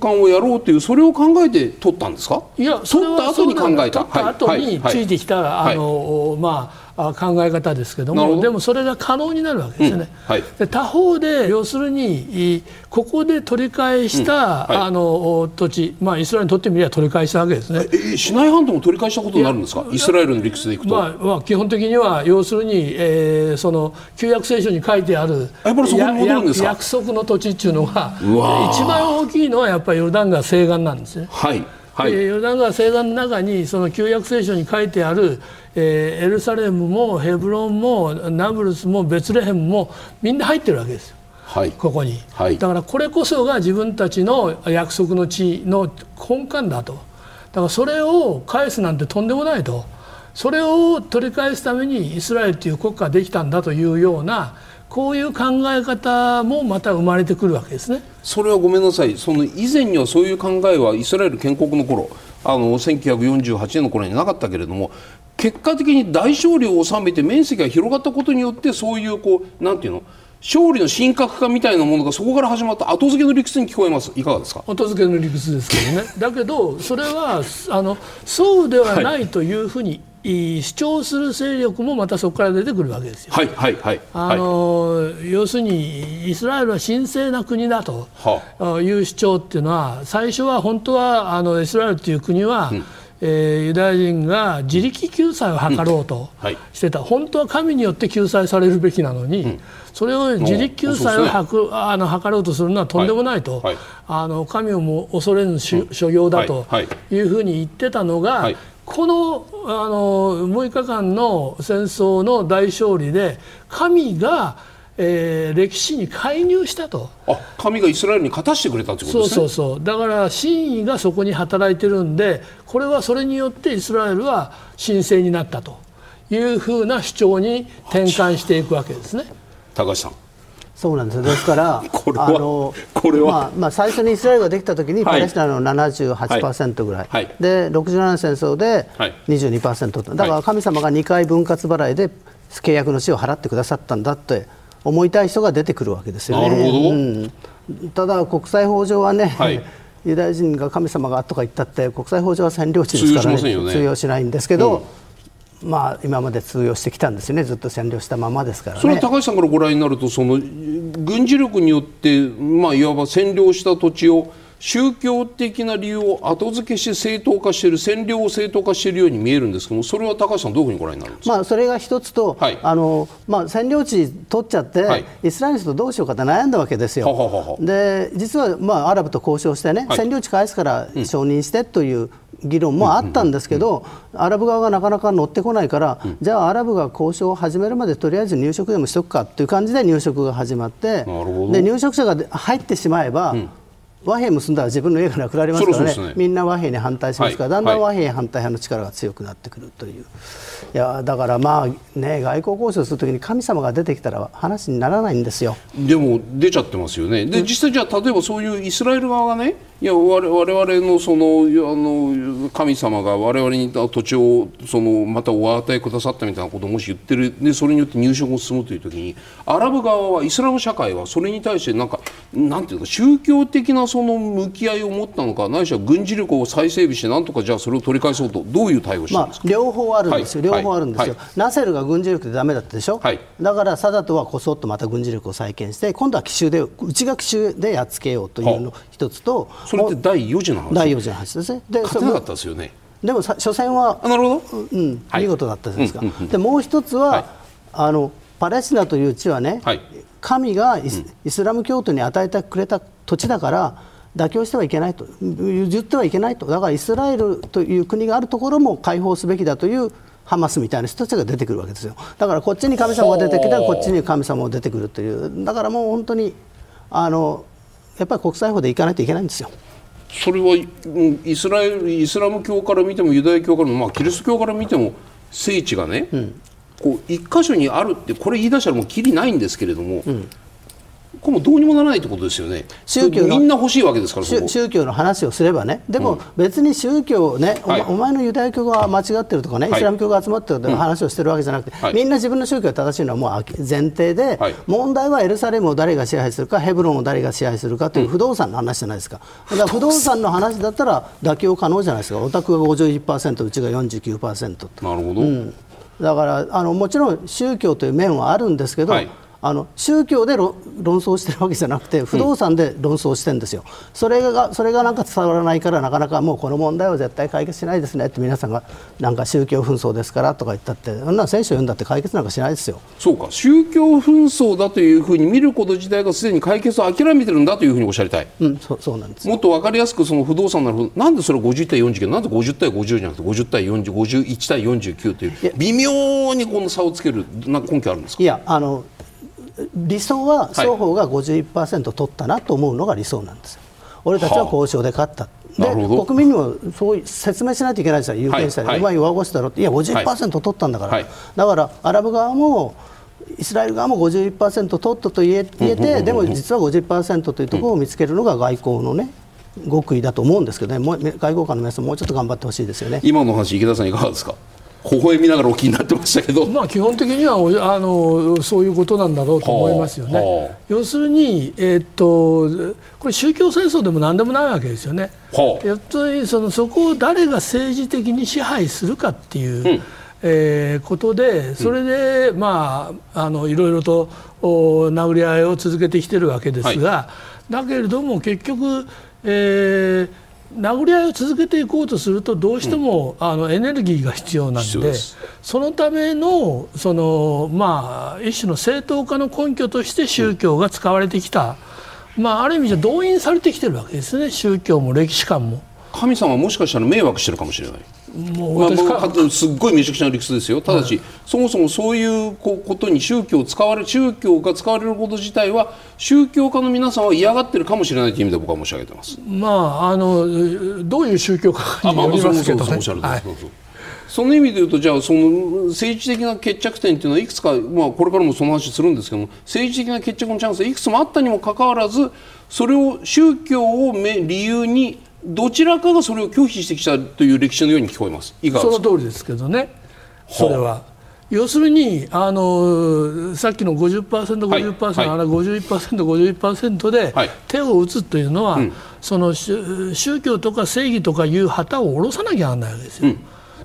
換をやろうというそれを考えて取ったんですか？いやそれは取った後に考えた？取った後についてきた、はい。あのまああ考え方ですけどもでもそれが可能になるわけですよね。うんはい。で他方で要するにいここで取り返した、はい。あの土地、まあ、イスラエルにとってみれば取り返したわけですね。えシナイ半島も取り返したことになるんですか？イスラエルの理屈でいくと、まあまあ、基本的には要するに、えーその旧約聖書に書いてあるやっぱりそこに戻るんですか？や約束の土地っていうのが一番大きいのはやっぱりヨルダン川西岸なんですね。はいはい、でヨルダン川西岸の中にその旧約聖書に書いてある、えーエルサレムもヘブロンもナブルスもベツレヘムもみんな入ってるわけですよ。はい。ここに、はい。だからこれこそが自分たちの約束の地の根幹だと。からそれを返すなんてとんでもないと。それを取り返すためにイスラエルという国家ができたんだというようなこういう考え方もまた生まれてくるわけですね。それはごめんなさい。その以前にはそういう考えはイスラエル建国の頃あの1948年の頃になかったけれども結果的に大勝利を収めて面積が広がったことによってそういうこうなんていうの？勝利の神格化みたいなものがそこから始まった。後付けの理屈に聞こえます。いかがですか？後付けの理屈ですけどね。だけどそれはあのそうではないというふうに、主張する勢力もまたそこから出てくるわけですよ。はいはいはいあの、要するにイスラエルは神聖な国だという主張っていうのは最初は本当はあのイスラエルという国は、うん。えー、ユダヤ人が自力救済を図ろうとしてた、うん。はい、本当は神によって救済されるべきなのに、うん、それを自力救済をはく、ね、あの図ろうとするのはとんでもないと、はいはい、あの神をも恐れぬ所業だというふうに言ってたのが、このあの6日間の戦争の大勝利で神がえー、歴史に介入したと。あ神がイスラエルに勝たしてくれたってことですね。そうそうそう。だから真意がそこに働いてるんでこれはそれによってイスラエルは神聖になったというふうな主張に転換していくわけですね。高橋さんそうなんですですから あのまあまあ、最初にイスラエルができたときに、パレスチナの78%ぐらい、はい、で67年戦争で22%、はい、だから神様が2回分割払いで契約の死を払ってくださったんだって思いたい人が出てくるわけですよね。うん、ただ国際法上はね、はい、ユダヤ人が神様がとか言ったって国際法上は占領地ですからね、ね、通用しないんですけど、うん、まあ、今まで通用してきたんですよね。ずっと占領したままですから、ね、それは高橋さんからご覧になるとその軍事力によって、まあ、いわば占領した土地を宗教的な理由を後付けして正当化している占領を正当化しているように見えるんですけどもそれは高橋さんどういうふうにご覧になるんですか、まあ、それが一つと、はい、あのまあ、占領地取っちゃって、はい、イスラエルとどうしようかって悩んだわけですよ。はは。で実は、まあ、アラブと交渉してね、はい、占領地返すから承認してという議論もあったんですけど、アラブ側がなかなか乗ってこないから、うん、じゃあ、アラブが交渉を始めるまでとりあえず入植でもしとくかという感じで入植が始まってで入植者が入ってしまえば、うん。和平結んだら自分の家がなくなりますからね、ね。みんな和平に反対しますから、はい、だんだん和平反対派の力が強くなってくるという、いやだからまあね外交交渉するときに神様が出てきたら話にならないんですよ。でも出ちゃってますよね。で実際じゃあ例えばそういうイスラエル側がねいや我々のそのあの神様が我々に土地をそのまたお与えくださったみたいなことをもし言ってる。でそれによって入植を進むという時にアラブ側はイスラム社会はそれに対してなんかなんていうか宗教的なその向き合いを持ったのかないしは軍事力を再整備してなんとかじゃあそれを取り返そうとどういう対応をしたんですか、まあ、両方あるんですよ、はい、両方あるんですよ、はい、ナセルが軍事力でだめだったでしょ、はい、だからサダトはこそっとまた軍事力を再建して今度は奇襲で内が奇襲でやっつけようというの一つとそれって第4次の話？第4次の話ですね。で勝てなかったですよね。でも初戦はなるほど、うん、見事だったじゃないですか、うんうんうん、でもう一つは、はい、あのパレスチナという地はね、はい、神がイス,、ラム教徒に与えてくれた土地だから妥協してはいけないと譲ってはいけないと。だからイスラエルという国があるところも解放すべきだというハマスみたいな人たちが出てくるわけですよ。だからこっちに神様が出てきたらこっちに神様が出てくるという。だからもう本当にあのやっぱり国際法でいかないといけないんですよ。それはイスラエルイスラム教から見てもユダヤ教からも、まあ、キリスト教から見ても聖地がね、うん、こう一箇所にあるってこれ言い出したらもうきりないんですけれども、うん、これもどうにもならないってことですよね。宗教みんな欲しいわけですから宗教の話をすればね。でも別に宗教ね、うんお、お前のユダヤ教が間違ってるとかね、はい、イスラム教が集まってるとか話をしてるわけじゃなくて、はい、みんな自分の宗教が正しいのはもう前提で、はい、問題はエルサレムを誰が支配するかヘブロンを誰が支配するかという不動産の話じゃないですか、だから不動産の話だったら妥協可能じゃないですか。お宅が51%うちが49%なるほど、うん、だからあのもちろん宗教という面はあるんですけど、はいあの宗教で論争してるわけじゃなくて不動産で論争してるんですよ、うん、それがそれがなんか伝わらないからなかなかもうこの問題は絶対解決しないですねって皆さんがなんか宗教紛争ですからとか言ったってそんな選手を読んだって解決なんかしないですよ。そうか。宗教紛争だというふうに見ること自体がすでに解決を諦めてるんだというふうにおっしゃりたい、うん、そそうなんです。もっと分かりやすくその不動産なるなんでそれ50対49なんで50対50じゃなくて50対40 51対49という微妙にこの差をつけるな根拠あるんですか？いやあの理想は双方が51%取ったなと思うのが理想なんですよ。俺たちは交渉で勝った、で国民にもそう説明しないといけないですよ、有権者に、はいお前、弱腰だろって、いや、50%取ったんだから、はい。だからアラブ側も、イスラエル側も51%取ったと言え言えて、でも実は50%というところを見つけるのが外交のね、極意だと思うんですけどね、もう外交官の皆さん、もうちょっと頑張ってほしいですよね。今の話池田さんいかがですか？微笑みながらお気になってましたけど、まあ、基本的にはおあのそういうことなんだろうと思いますよはあはねあ。要するに、えーっと、これ、宗教戦争でもなんでもないわけですよね。はあ。やっぱりそのそこを誰が政治的に支配するかっていう、えーことで、それで、まあ、あのいろいろとお殴り合いを続けてきてるわけですが、だけれども結局、えー殴り合いを続けていこうとするとどうしても、あのエネルギーが必要なんでそのためのその、まあ、一種の正当化の根拠として宗教が使われてきた、まあ、ある意味じゃ動員されてきてるわけですね宗教も歴史観も。神様はもしかしたら迷惑してるかもしれない。もうまあ、私かもうかすっごいめちゃくちゃな理屈ですよ、ただし、そもそもそういうこことに宗教を使われ宗教が使われること自体は、宗教家の皆さんは嫌がってるかもしれないという意味で僕は申し上げてます。まあ、あのどういう宗教かによりますけどね。そうその意味で言うと、じゃあ、その政治的な決着点というのはいくつか、まあ、これからもその話するんですけども、政治的な決着のチャンスはいくつもあったにもかかわらず、それを宗教をめ理由に、どちらかがそれを拒否してきたという歴史のように聞こえます。いかがですか？その通りですけどね、それは。要するにあのさっきの50%、50%、はい。あれ51%、51%ではい。手を打つというのは、その宗宗教とか正義とかいう旗を下ろさなきゃならないわけですよ。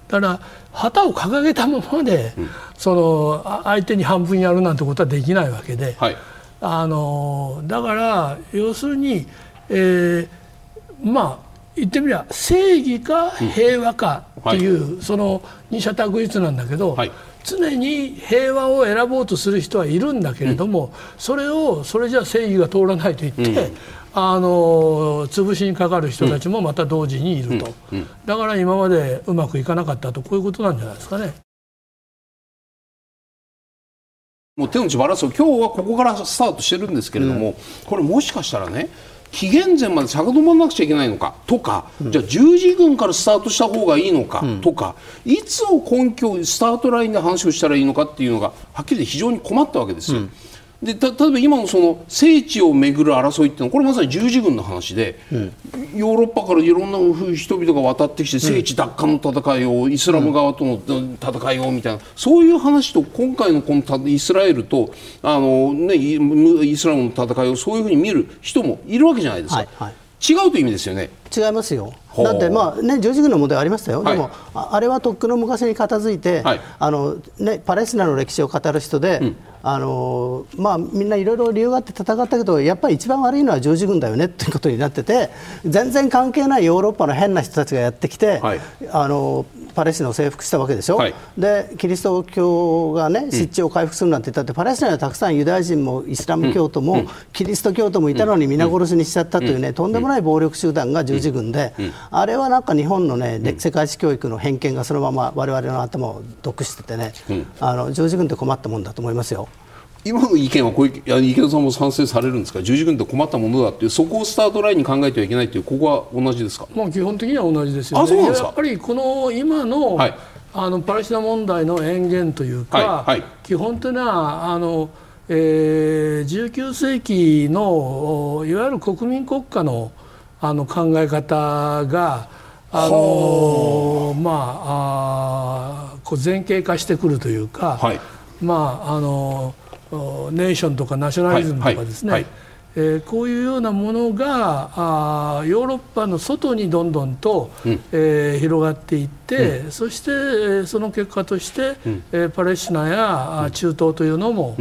だから旗を掲げたままで、そのあ相手に半分やるなんてことはできないわけで、はい。あのだから要するに、えーまあ言ってみれば正義か平和かっていう、その二者択一なんだけど、はい。常に平和を選ぼうとする人はいるんだけれども、それをそれじゃ正義が通らないと言って、あの潰しにかかる人たちもまた同時にいると、だから今までうまくいかなかったとこういうことなんじゃないですかね。もう手の内バラすを今日はここからスタートしてるんですけれども、これもしかしたらね紀元前まで遡らなくちゃいけないのか？とか、じゃあ十字軍からスタートした方がいいのか？とか、いつを根拠スタートラインで話をしたらいいのかっていうのがはっきり言って非常に困ったわけですよ。でた例えば今のその聖地をめぐる争いっていうのはこれまさに十字軍の話で、ヨーロッパからいろんな人々が渡ってきて聖地奪還の戦いをイスラム側との戦いをみたいなそういう話と今回のこのたイスラエルとあの、ね、イイスラムの戦いをそういうふうに見る人もいるわけじゃないですか、はいはい。違うという意味ですよね。違いますよ、だって、まあね、十字軍の問題ありましたよ、はい。でもああれはとっくの昔に片付いて、はい。あのね、パレスチナの歴史を語る人で、あのまあ、みんないろいろ理由があって戦ったけど、やっぱり一番悪いのは十字軍だよねということになってて、全然関係ないヨーロッパの変な人たちがやってきて、はい。あのパレスチナを征服したわけでしょ、はい。でキリスト教が、ね、失地を回復するなんて言ったって、パレスチナにはたくさんユダヤ人もイスラム教徒も、キリスト教徒もいたのに皆殺しにしちゃったというね、とんでもない暴力集団が十字軍で、あれはなんか日本の、ね、で世界史教育の偏見がそのまま我々の頭を毒しててね、あの十字軍って困ったもんだと思いますよ。今の意見はこういういや池田さんも賛成されるんですか？十字軍って困ったものだっていうそこをスタートラインに考えてはいけないというここは同じですか？まあ、基本的には同じですよね。あそうなんですか？やっぱりこの今の,、はい。あのパレスチナ問題の延源というか、はいはい。基本的にはあの、えー、19世紀のおいわゆる国民国家のあの考え方があのまああーこう前傾化してくるというか、はい。まああのおネーションとかナショナリズムとかですね、はいはいえーこういうようなものがあーヨーロッパの外にどんどんと、えー広がっていって、そして、えーその結果として、えーパレスチナや、あ中東というのも、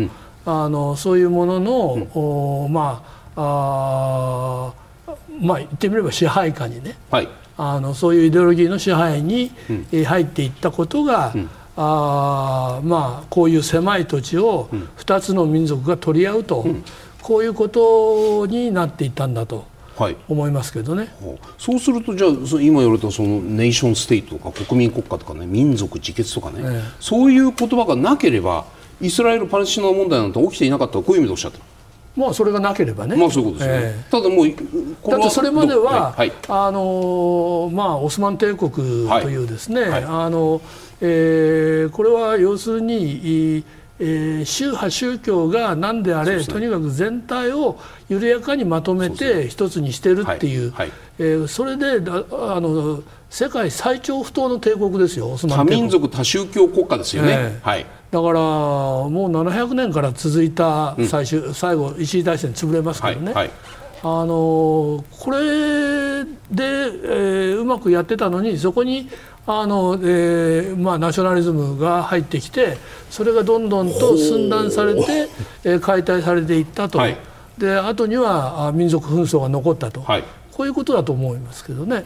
あのそういうものの、おまああーまあ言ってみれば支配下にねはい。あのそういうイデオロギーの支配に、えー入っていったことが、あーまあ、こういう狭い土地を2つの民族が取り合うと、こういうことになっていったんだとはい。思いますけどね。ほう。そうするとじゃあそ今言われたそのネーションステイトとか国民国家とかね民族自決とかね、ええ。そういう言葉がなければイスラエル・パレスチナ問題なんて起きていなかったとこういう意味でおっしゃってるまあそれがなければね、まあそういうことですよね、えただもうこだってそれまでは、はいはい。あのまあ、オスマン帝国というですね、はい。あのえーこれは要するに、いえー宗派宗教が何であれ、とにかく全体を緩やかにまとめて一つにしてるっていう、はい。はい。えーそれでだあの世界最長不当の帝国ですよ多民族多宗教国家ですよね、ええ。はいだからもう700年から続いた最終、最後一次大戦潰れますけどね、はいはい。あのこれで、えーうまくやってたのにそこにあの、えーまあ、ナショナリズムが入ってきてそれがどんどんと寸断されて、えー解体されていったと、はい。で後にはあ民族紛争が残ったと、はい。こういうことだと思いますけどね。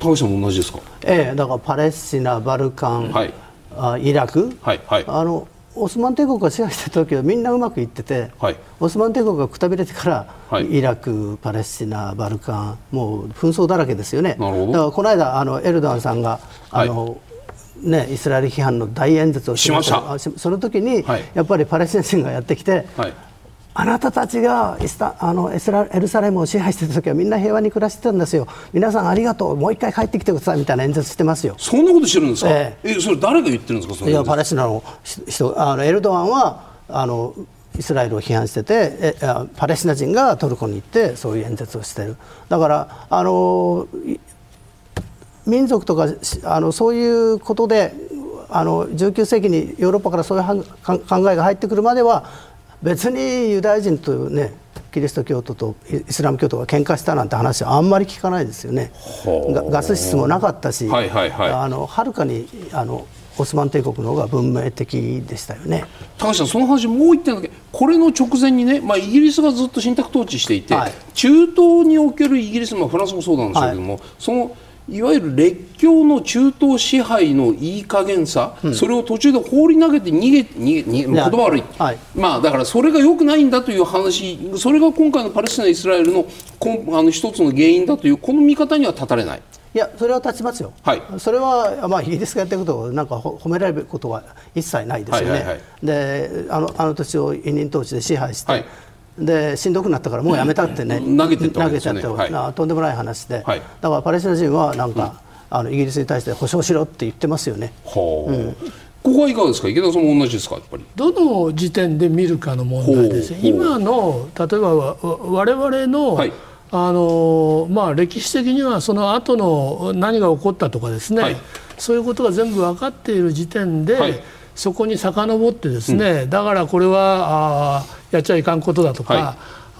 高橋さんも同じですか？ええだからパレスチナバルカン、はいあイラク、はいはい。あのオスマン帝国が支配してた時はみんなうまくいってて、はい。オスマン帝国がくたびれてから、はい。イラク、パレスチナ、バルカンもう紛争だらけですよね。なるほど。だからこの間あのエルドアンさんがあの、ね、イスラエル批判の大演説をしました。その時に、はい。やっぱりパレスチナ人がやってきて、はいあなたたちがイスタあのエスラエルサレムを支配してた時はみんな平和に暮らしてたんですよ。皆さんありがとう。もう一回帰ってきてくださいみたいな演説してますよ。そんなことしてるんですか、ええ。それ誰が言ってるんですかそれいやパレスチナの人あのエルドアンはあのイスラエルを批判しててえあパレスチナ人がトルコに行ってそういう演説をしてる。だからあのい民族とかしあのそういうことであの19世紀にヨーロッパからそういう考えが入ってくるまでは別にユダヤ人とねキリスト教徒とイイスラム教徒が喧嘩したなんて話はあんまり聞かないですよね。ガガス室もなかったし、はいはいはいあのはるかにあのオスマン帝国の方が文明的でしたよね。高橋さんその話もう一点だけこれの直前にね、まあ、イギリスがずっと信託統治していて、はい中東におけるイギリス、まあ、フランスもそうなんでしょうけども、そのいわゆる列強の中東支配のいい加減さ、それを途中で放り投げて逃げ逃げ逃げ言葉悪い、はい。まあ、だからそれが良くないんだという話それが今回のパレスチナ・イスラエルの根あの一つの原因だというこの見方には立たれない。いやそれは立ちますよ、はい。それは、まあ、イギリスがやってることをなんかほ褒められることは一切ないですよね、はいはいはい。であのあの土地を委任統治で支配して、はいでしんどくなったからもうやめたってね、投げてったわけですよね。投げちゃったはい。なとんでもない話で、はい。だからパレスチナ人はなんか、あのイギリスに対して保証しろって言ってますよね。はあここはいかがですか？池田さんも同じですか？やっぱり。どの時点で見るかの問題です。今の例えばわ我々の,、はい。あのまあ、歴史的にはその後の何が起こったとかですね、はい。そういうことが全部分かっている時点で、はいそこに遡ってですね、だからこれはあーやっちゃいかんことだとか、はい。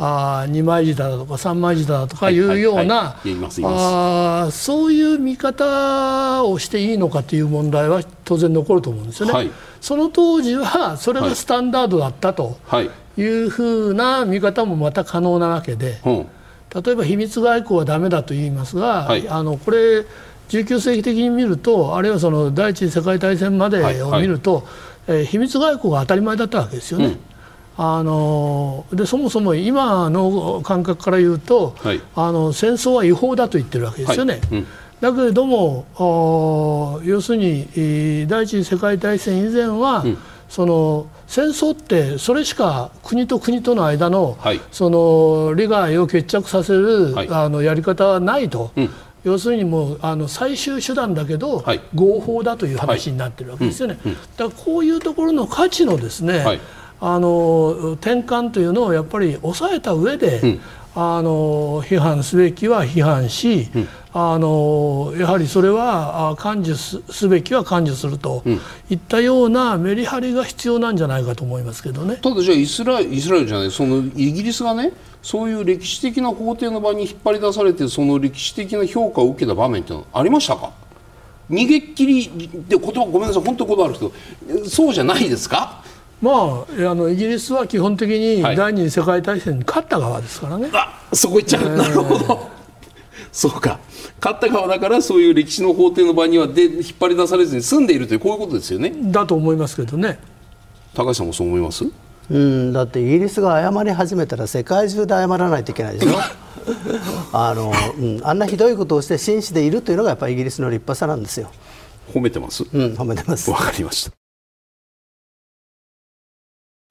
あー二枚舌だとか三枚舌だとかいうような、はいそういう見方をしていいのかという問題は当然残ると思うんですよね。はい。その当時はそれがスタンダードだったとはい。いうふうな見方もまた可能なわけでう。ん例えば秘密外交はダメだと言いますが、はい。あのこれ19世紀的に見るとあるいはその第一次世界大戦までを見ると、えー秘密外交が当たり前だったわけですよね。うん。あのでそもそも今の感覚から言うと、はい。あの戦争は違法だと言ってるわけですよね。はい。うん。だけれども要するにえー第一次世界大戦以前は、その戦争ってそれしか国と国との間の,、はい。その利害を決着させる、はい。あのやり方はないと。うん要するにもうあの最終手段だけど、はい。合法だという話になってるわけですよね。だからこういうところの価値のですね、はい。あの転換というのをやっぱり抑えた上で、んあの批判すべきは批判し、あのやはりそれはあ感受すすべきは感受するといったようなメリハリが必要なんじゃないかと思いますけどね。ただじゃあイスラエルイスラエルじゃないそのイギリスがねそういう歴史的な法廷の場に引っ張り出されてその歴史的な評価を受けた場面ってのはありましたか？逃げっきりで言葉ごめんなさい本当に言葉あるけどえそうじゃないですか？まあ、あのイギリスは基本的にはい。第二次世界大戦に勝った側ですからね。あそこ行っちゃう、なるほど。そうか。勝った側だからそういう歴史の法廷の場にはで引っ張り出されずに済んでいるというこういうことですよね。だと思いますけどね。高橋さんもそう思います？うん、だってイギリスが謝り始めたら世界中で謝らないといけないでしょ。あの、うん、あんなひどいことをして紳士でいるというのがやっぱりイギリスの立派さなんですよ、褒めてます？うん、褒めてます。わかりました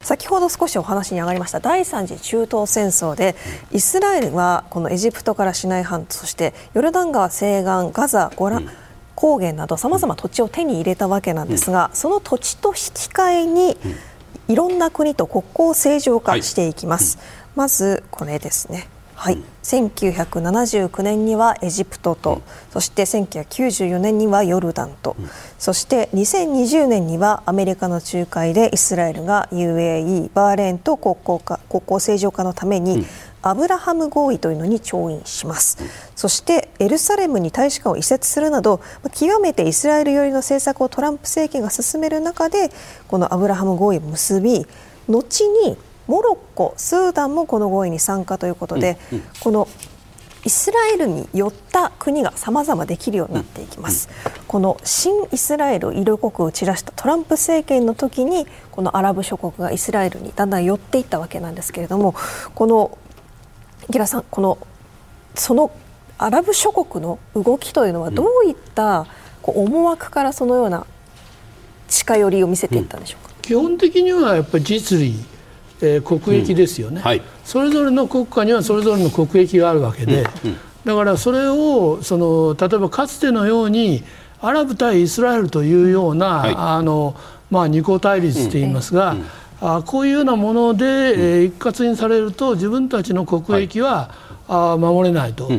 先ほど少しお話に上がりました第3次中東戦争でイスラエルはこのエジプトからシナイ半島そしてヨルダン川西岸ガザゴラ、高原などさまざま土地を手に入れたわけなんですが、その土地と引き換えにいろんな国と国交を正常化していきます。まずこれですねはい、1979年にはエジプトと、うん、そして1994年にはヨルダンと、うん、そして2020年にはアメリカの仲介でイスラエルが UAE、バーレーンと国交化国交正常化のために、うん、アブラハム合意というのに調印します、そしてエルサレムに大使館を移設するなど極めてイスラエル寄りの政策をトランプ政権が進める中でこのアブラハム合意を結び後にモロッコ、スーダンもこの合意に参加ということで、うんうん、このイスラエルに寄った国がさまざまできるようになっていきます、うんうん、この新イスラエル色濃く打ち出したトランプ政権の時にこのアラブ諸国がイスラエルにだんだん寄っていったわけなんですけれどもこのギラさんこのそのアラブ諸国の動きというのはどういったこう思惑からそのような近寄りを見せていったんでしょうか、基本的にはやっぱり実利えー、国益ですよね、うん。はい、それぞれの国家にはそれぞれの国益があるわけで、うんうん、だからそれをその例えばかつてのようにアラブ対イスラエルというような、はい、あのまあ、二項対立といいますが、うん。あこういうようなもので、えー、一括にされると自分たちの国益は、はい、あ守れないと。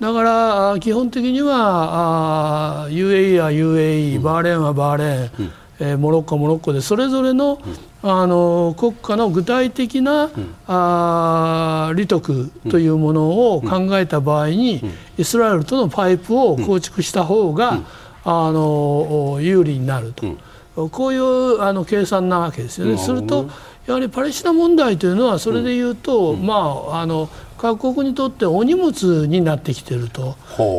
だから基本的にはあ UAE は UAE、バーレーンはバーレーン、えー、モロッコモロッコでそれぞれの,、あの国家の具体的な、うん、あ利得というものを考えた場合に、イスラエルとのパイプを構築した方が、あの有利になると、こういうあの計算なわけですよね。するとやはりパレスチナ問題というのはそれでいうと、まああの各国にとってお荷物になってきていると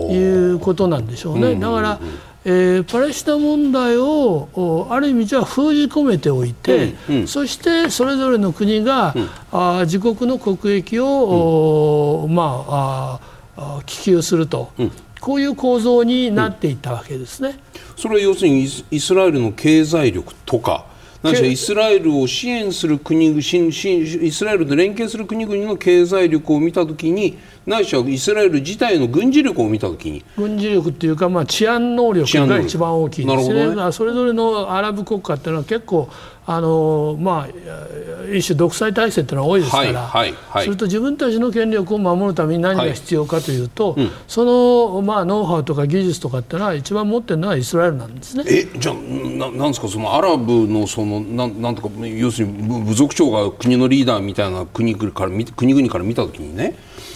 いうことなんでしょうね。だから、えー、パレスチナ問題をある意味じゃ封じ込めておいて、うんうん、そしてそれぞれの国が、うん、あ自国の国益を、うん、まああ気球すると、うん、こういう構造になっていったわけですね。それは要するにイスラエルの経済力とか何しイスラエルを支援する国々イスラエルと連携する国々の経済力を見たときにないしはイスラエル自体の軍事力を見たときに軍事力っていうか、まあ、治安能力が一番大きいですね。ねそれぞれのアラブ国家っていうのは結構あのまあ、一種独裁体制というのは多いですから、はいはい、すると自分たちの権力を守るために何が必要かというと、はいうん、その、まあ、ノウハウとか技術とかっていうのは一番持ってるのはイスラエルなんですね。えじゃあななんですか？そのアラブのそのなんなんとか要するに部族長が国のリーダーみたいな国から国々から見たときにね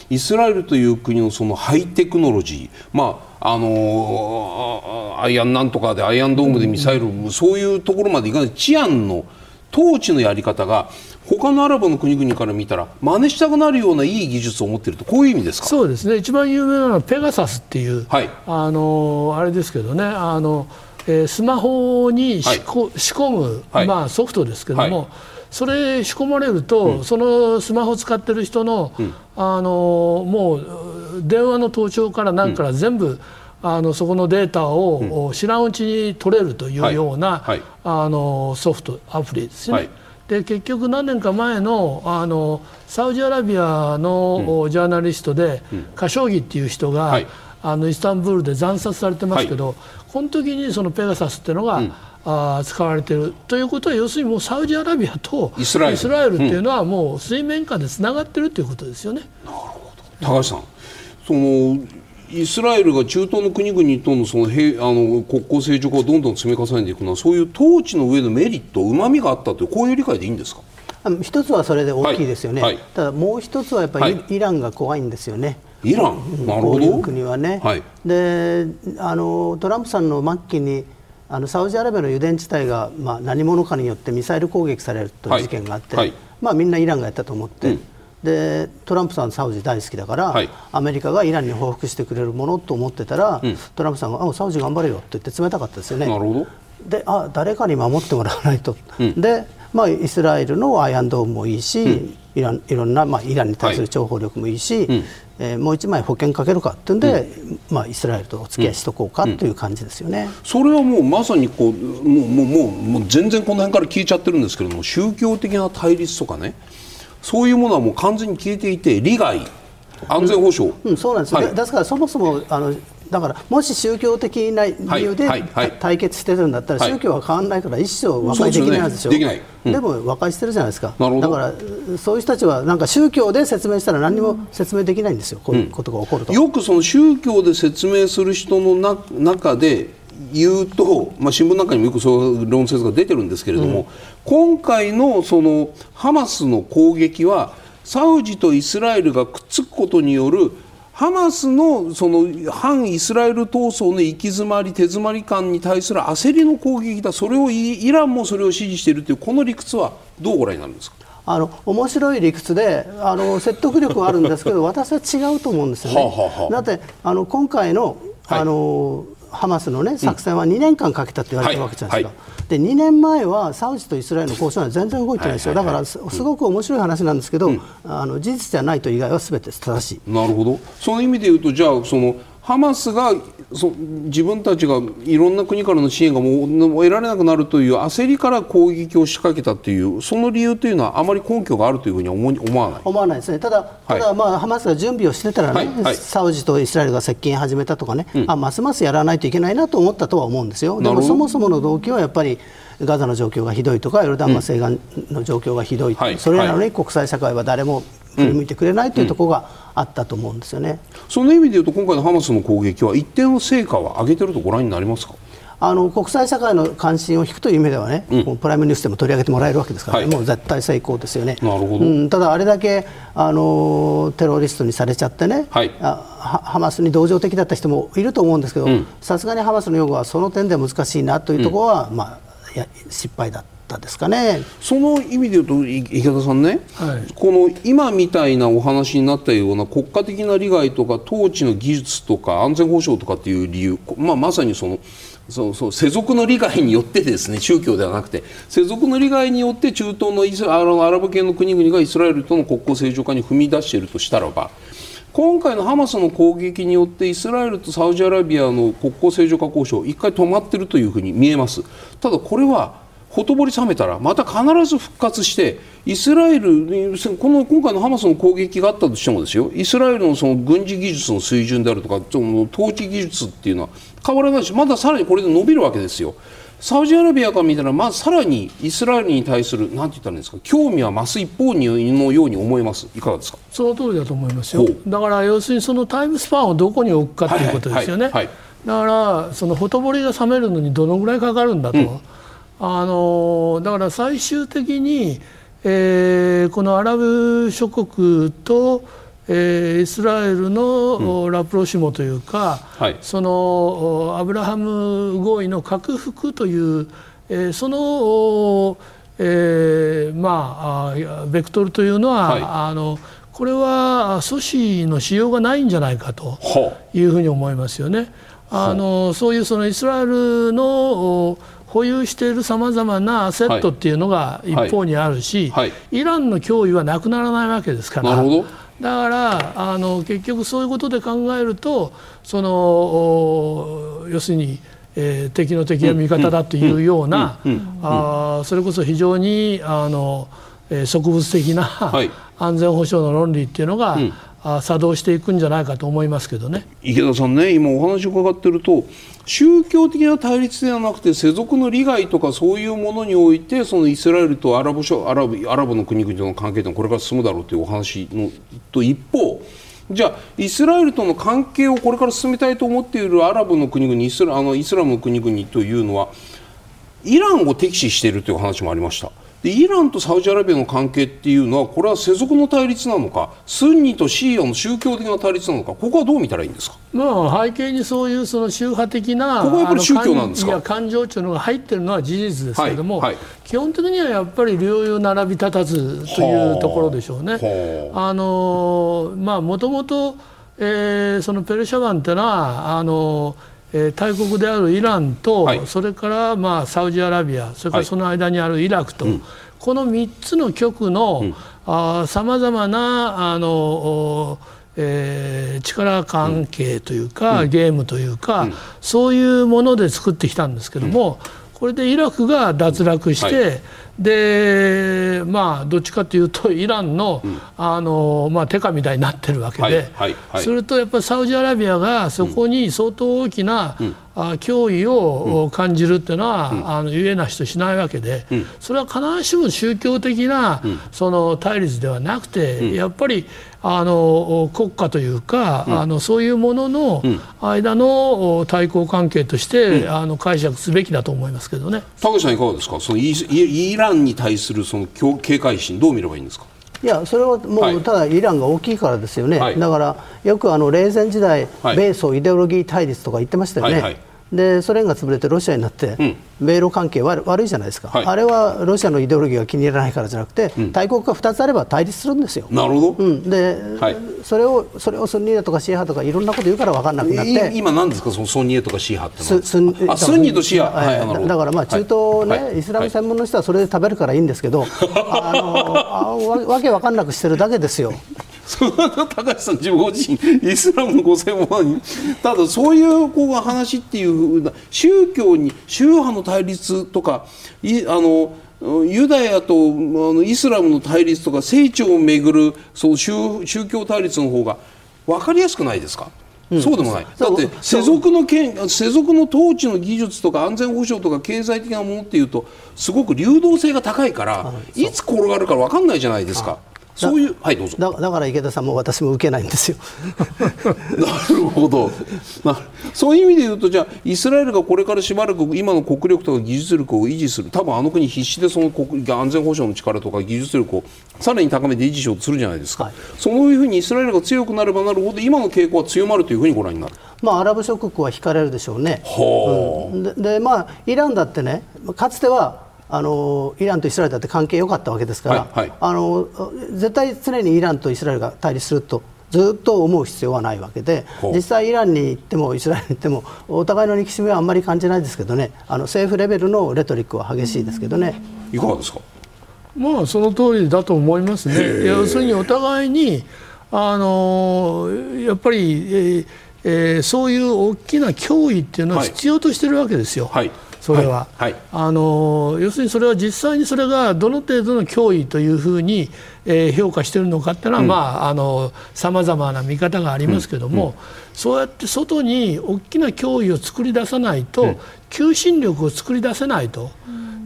イスラエルという国のそのハイテクノロジーまああのアイアンなんとかでアイアンドームでミサイル、うん、そういうところまでいかない治安の統治のやり方が他のアラブの国々から見たら真似したくなるようないい技術を持っているとこういう意味ですか？そうですね。一番有名なのはペガサスっていう、はい、あのあれですけどね。あの、えー、スマホに仕,、はい、仕込む、はい、まあ、ソフトですけども、それ仕込まれると、うん、そのスマホ使ってる人の、うん、あのもう電話の盗聴から何から全部、うん、あのそこのデータを、知らんうちに取れるというような、はい。はい、あのソフトアプリですね。はい。で結局何年か前のあのサウジアラビアの、ジャーナリストで、カショギっていう人が、はい、あのイスタンブールで惨殺されてますけど、はい、この時にそのペガサスっていうのが、うんあ使われているということは要するにもうサウジアラビアとイスラエル。っていうのはもう水面下でつながっているということですよね。なるほど高橋さんそのイスラエルが中東の国々とのその平あの国交正常化をどんどん積み重ねていくのはそういう統治の上のメリットうまみがあったというこういう理解でいいんですか？一つはそれで大きいですよね、はい。はい、ただもう一つはやっぱりイランが怖いんですよね。イラン、なるほど。国はね、はい、であのトランプさんの末期にあのサウジアラビアの油田地帯が、まあ、何者かによってミサイル攻撃されるという事件があって、はい。はい、まあ、みんなイランがやったと思って、うん、でトランプさんサウジ大好きだから、はい、アメリカがイランに報復してくれるものと思ってたら、うん、トランプさんがあサウジ頑張れよと言って冷たかったですよね。なるほど。であ誰かに守ってもらわないと、うん、で、まあ、イスラエルのアイアンドームもいいし、イランいろんな、まあ、イランに対する諜報力もいいし、えー、もう一枚保険かけるかっていうんで、うん、まあ、イスラエルとお付き合いしとこうかという感じですよね、それはもうまさにこうもうもうもうもう全然この辺から聞いちゃってるんですけれども宗教的な対立とかねそういうものはもう完全に消えていて利害安全保障、うん、そうなんです、はい、ですからそもそもあのだからもし宗教的な理由で、対決してるんだったら、宗教は変わらないから一生和解できないはずでしょ、でうん、でも和解してるじゃないですか、だからそういう人たちはなんか宗教で説明したら何も説明できないんですよ、こういうことが起こると。よくその宗教で説明する人のな中で言うと、まあ、新聞なんかにもよくそういう論説が出てるんですけれども、うん、今回のそのハマスの攻撃はサウジとイスラエルがくっつくことによるハマスのその反イスラエル闘争の行き詰まり手詰まり感に対する焦りの攻撃だ。それをイランもそれを支持しているというこの理屈はどうご覧になるんですか？あの面白い理屈であの 説得力はあるんですけど私は違うと思うんですよね。はあはあ、だってあの今回のあの、はいハマスの、ね、作戦は2年間かけたと言われてるわけじゃないですか、はい。はい、で2年前はサウジとイスラエルの交渉は全然動いてないですよ、だからすごく面白い話なんですけど、うん、あの事実じゃないと以外はすべて正しい。なるほど。その意味で言うとじゃあそのハマスがそ自分たちがいろんな国からの支援がもう得られなくなるという焦りから攻撃を仕掛けたというその理由というのはあまり根拠があるというふうに思思わない？思わないですね、ただ、ただまあ、ハマスが準備をしてたらね、はいはい、サウジとイスラエルが接近始めたとかね、うん、あますますやらないといけないなと思ったとは思うんですよ。でもそもそもの動機はやっぱりガザの状況がひどいとかヨルダン川西岸の状況がひどい、うん、それなのに国際社会は誰も振り向いてくれないというところがあったと思うんですよね、その意味で言うと今回のハマスの攻撃は一定の成果を上げているとご覧になりますか？あの国際社会の関心を引くという意味ではね、うん、プライムニュースでも取り上げてもらえるわけですから、ねはい、もう絶対成功ですよね。なるほど、うん、ただ、あれだけあのテロリストにされちゃってね、はい、ハマスに同情的だった人もいると思うんですけど、さすがにハマスの擁護はその点で難しいなというところは、うん、まあ、いや失敗だったですかね。その意味で言うと池田さんね、はい、この今みたいなお話になったような国家的な利害とか統治の技術とか安全保障とかっていう理由、まあ、まさにそのそうそう世俗の利害によってですね宗教ではなくて世俗の利害によって中東のイスアラブ系の国々がイスラエルとの国交正常化に踏み出しているとしたらば今回のハマスの攻撃によってイスラエルとサウジアラビアの国交正常化交渉一回止まっているというふうに見えますただこれはほとぼり冷めたらまた必ず復活してイスラエルこの今回のハマスの攻撃があったとしてもですよイスラエルのその軍事技術の水準であるとかその統治技術っていうのは変わらないしまださらにこれで伸びるわけですよ。サウジアラビアから見たら、まあ、さらにイスラエルに対するなんて言ったんですか興味は増す一方にのように思います。いかがですか？その通りだと思いますよ。だから要するにそのタイムスパンをどこに置くかということですよね、だからそのほとぼりが冷めるのにどのぐらいかかるんだと。うん。あのだから最終的に、えー、このアラブ諸国と、えー、イスラエルの、うん、ラプロシモというか、はい、そのアブラハム合意の拡幅という、えー、その、えー、まあベクトルというのは、はい、あのこれは阻止のしようがないんじゃないかというふうに思いますよね。あのそういうそのイスラエルの保有しているさまざまなアセットっていうのが一方にあるし、はい。はい、イランの脅威はなくならないわけですから。だからあの結局そういうことで考えるとその要するに、えー、敵の敵は味方だというようなそれこそ非常にあの、えー、植物的な、はい、安全保障の論理っていうのが、うん作動していくんじゃないかと思いますけどね池田さんね今お話を伺ってると宗教的な対立ではなくて世俗の利害とかそういうものにおいてそのイスラエルとアラブアラブアラブの国々との関係というのはこれから進むだろうというお話のと一方じゃあイスラエルとの関係をこれから進めたいと思っているアラブの国々イスラあのイスラムの国々というのはイランを敵視しているという話もありました。でイランとサウジアラビアの関係っていうのはこれは世俗の対立なのかスンニとシーアの宗教的な対立なのかここはどう見たらいいんですか、まあ、背景にそういうその宗派的なここはやっぱり宗教なんですか？感情というのが入っているのは事実ですけれども、はい。はい、基本的にはやっぱり両雄並び立たずというところでしょうね。あのまあもともと、えー、そのペルシャ湾っていうのはあのえー、大国であるイランと、はい、それからまあサウジアラビアそれからその間にあるイラクと、はい、この3つの極のさまざまなあのえー、力関係というか、うん、ゲームというか、うん、そういうもので作ってきたんですけども、これでイラクが脱落して、はいでまあどっちかというとイランのうん、あのまあ、手下みたいになってるわけで、はいはいはい、それとやっぱりサウジアラビアがそこに相当大きな、うん、あ脅威を感じるっていうのは、うん、あの言えなしとしないわけで、それは必ずしも宗教的な、その対立ではなくて、やっぱりあの国家というか、あのそういうものの間の対抗関係として、あの解釈すべきだと思いますけどね。高橋さんいかがですか？そのイイランに対するその警戒心どう見ればいいんですか？いやそれはもう、ただイランが大きいからですよね、はい、だからよくあの冷戦時代、はい、米ソイデオロギー対立とか言ってましたよね。はいはいでソ連が潰れてロシアになって、うん、米ロ関係悪悪いじゃないですか、はい、あれはロシアのイデオロギーが気に入らないからじゃなくて、うん、大国が2つあれば対立するんですよ。なるほど、うん、で、はい、それをそれをスンニーとかシーハとかいろんなこと言うから分からなくなって。今、なんですか、そのスンニーとかシーハってススンあスンニーとシーハ、はい、だからまあ中東ね、はい、イスラム専門の人はそれで食べるからいいんですけど、あのあわわけ分かんなくしてるだけですよ。その高橋さん自分ご自身イスラムのご専門にただそういうこう話っていうふうな宗教に宗派の対立とかいあのユダヤとあのイスラムの対立とか聖地をめぐるそう宗宗教対立の方が分かりやすくないですかうん、そうでもない。だって世俗の権世俗の統治の技術とか安全保障とか経済的なものっていうとすごく流動性が高いからいつ転がるか分かんないじゃないですか。そういうはいどうぞ。だだから池田さんも私も受けないんですよ。なるほど。そういう意味で言うとじゃあイスラエルがこれからしばらく今の国力とか技術力を維持する。多分あの国必死でその国安全保障の力とか技術力をさらに高めて維持しようとするじゃないですか、はい、そういうふうにイスラエルが強くなればなるほど今の傾向は強まるというふうにご覧になる。まあ、アラブ諸国は惹かれるでしょうね。うん、でで、まあ、イランだってねかつてはあのイランとイスラエルだって関係良かったわけですから、はいはい、あの絶対常にイランとイスラエルが対立するとずっと思う必要はないわけで実際イランに行ってもイスラエルに行ってもお互いの憎しみはあんまり感じないですけどね。あの政府レベルのレトリックは激しいですけどね。いかがですか？まあその通りだと思いますね。要するにお互いにあのやっぱり、えーえー、そういう大きな脅威っていうのは必要としてるわけですよ。はいはいそれは、はい。はい、あの要するにそれは実際にそれがどの程度の脅威というふうに、えー、評価しているのかっていうのは、うん、まああのさまざまな見方がありますけども、うん。うん、そうやって外に大きな脅威を作り出さないと、求心力を作り出せないと。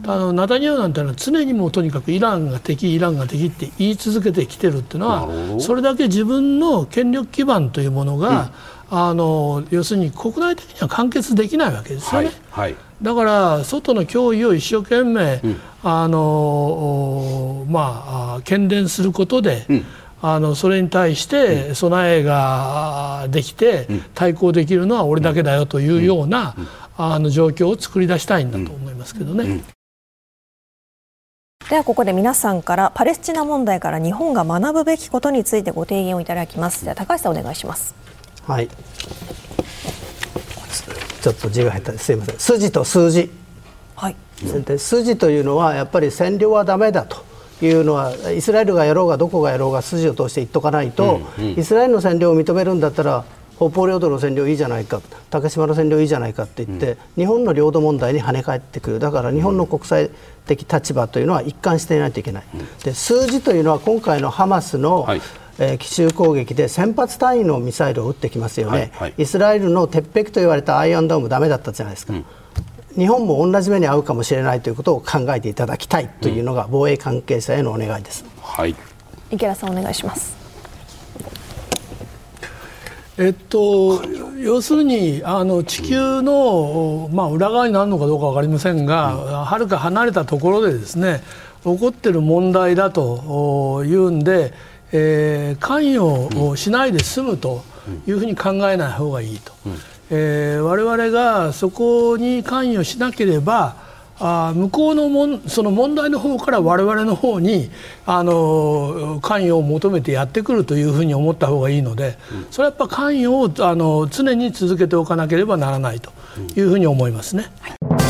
あのナタニヤフなんてのは常にもとにかくイランが敵イランが敵って言い続けてきてるっていうのはそれだけ自分の権力基盤というものが、あの要するに国内的には完結できないわけですよね。はい。はいだから外の脅威を一生懸命、うん、あのまあ懸念することで、うん、あのそれに対して備えができて対抗できるのは俺だけだよというような、あの状況を作り出したいんだと思いますけどね。ではここで皆さんからパレスチナ問題から日本が学ぶべきことについてご提言をいただきます。では高橋さんお願いします。はい。ちょっと字が下手すいません。筋と数字、はい、で筋というのはやっぱり占領はだめだというのはイスラエルがやろうがどこがやろうが筋を通して言っとかないと、うんうん、イスラエルの占領を認めるんだったら北方領土の占領いいじゃないか竹島の占領いいじゃないかって言って、うん、日本の領土問題に跳ね返ってくる。だから日本の国際的立場というのは一貫していないといけない、うん、で数字というのは今回のハマスの、はいえー、奇襲攻撃で1000発単位のミサイルを撃ってきますよね、はいはい、イスラエルの鉄壁と言われたアイアンドームだめだったじゃないですか、うん、日本も同じ目に遭うかもしれないということを考えていただきたいというのが防衛関係者へのお願いです、はい、池田さんお願いします。えっと、要するにあの地球の、まあ、裏側になるのかどうか分かりませんがはる、か離れたところでですね起こっている問題だというんでえー、関与をしないで済むというふうに考えない方がいいと、うん。えー、我々がそこに関与しなければあ向こうのもんその問題の方から我々の方にあの関与を求めてやってくるというふうに思った方がいいので、それはやっぱ関与をあの常に続けておかなければならないというふうに思いますね。はい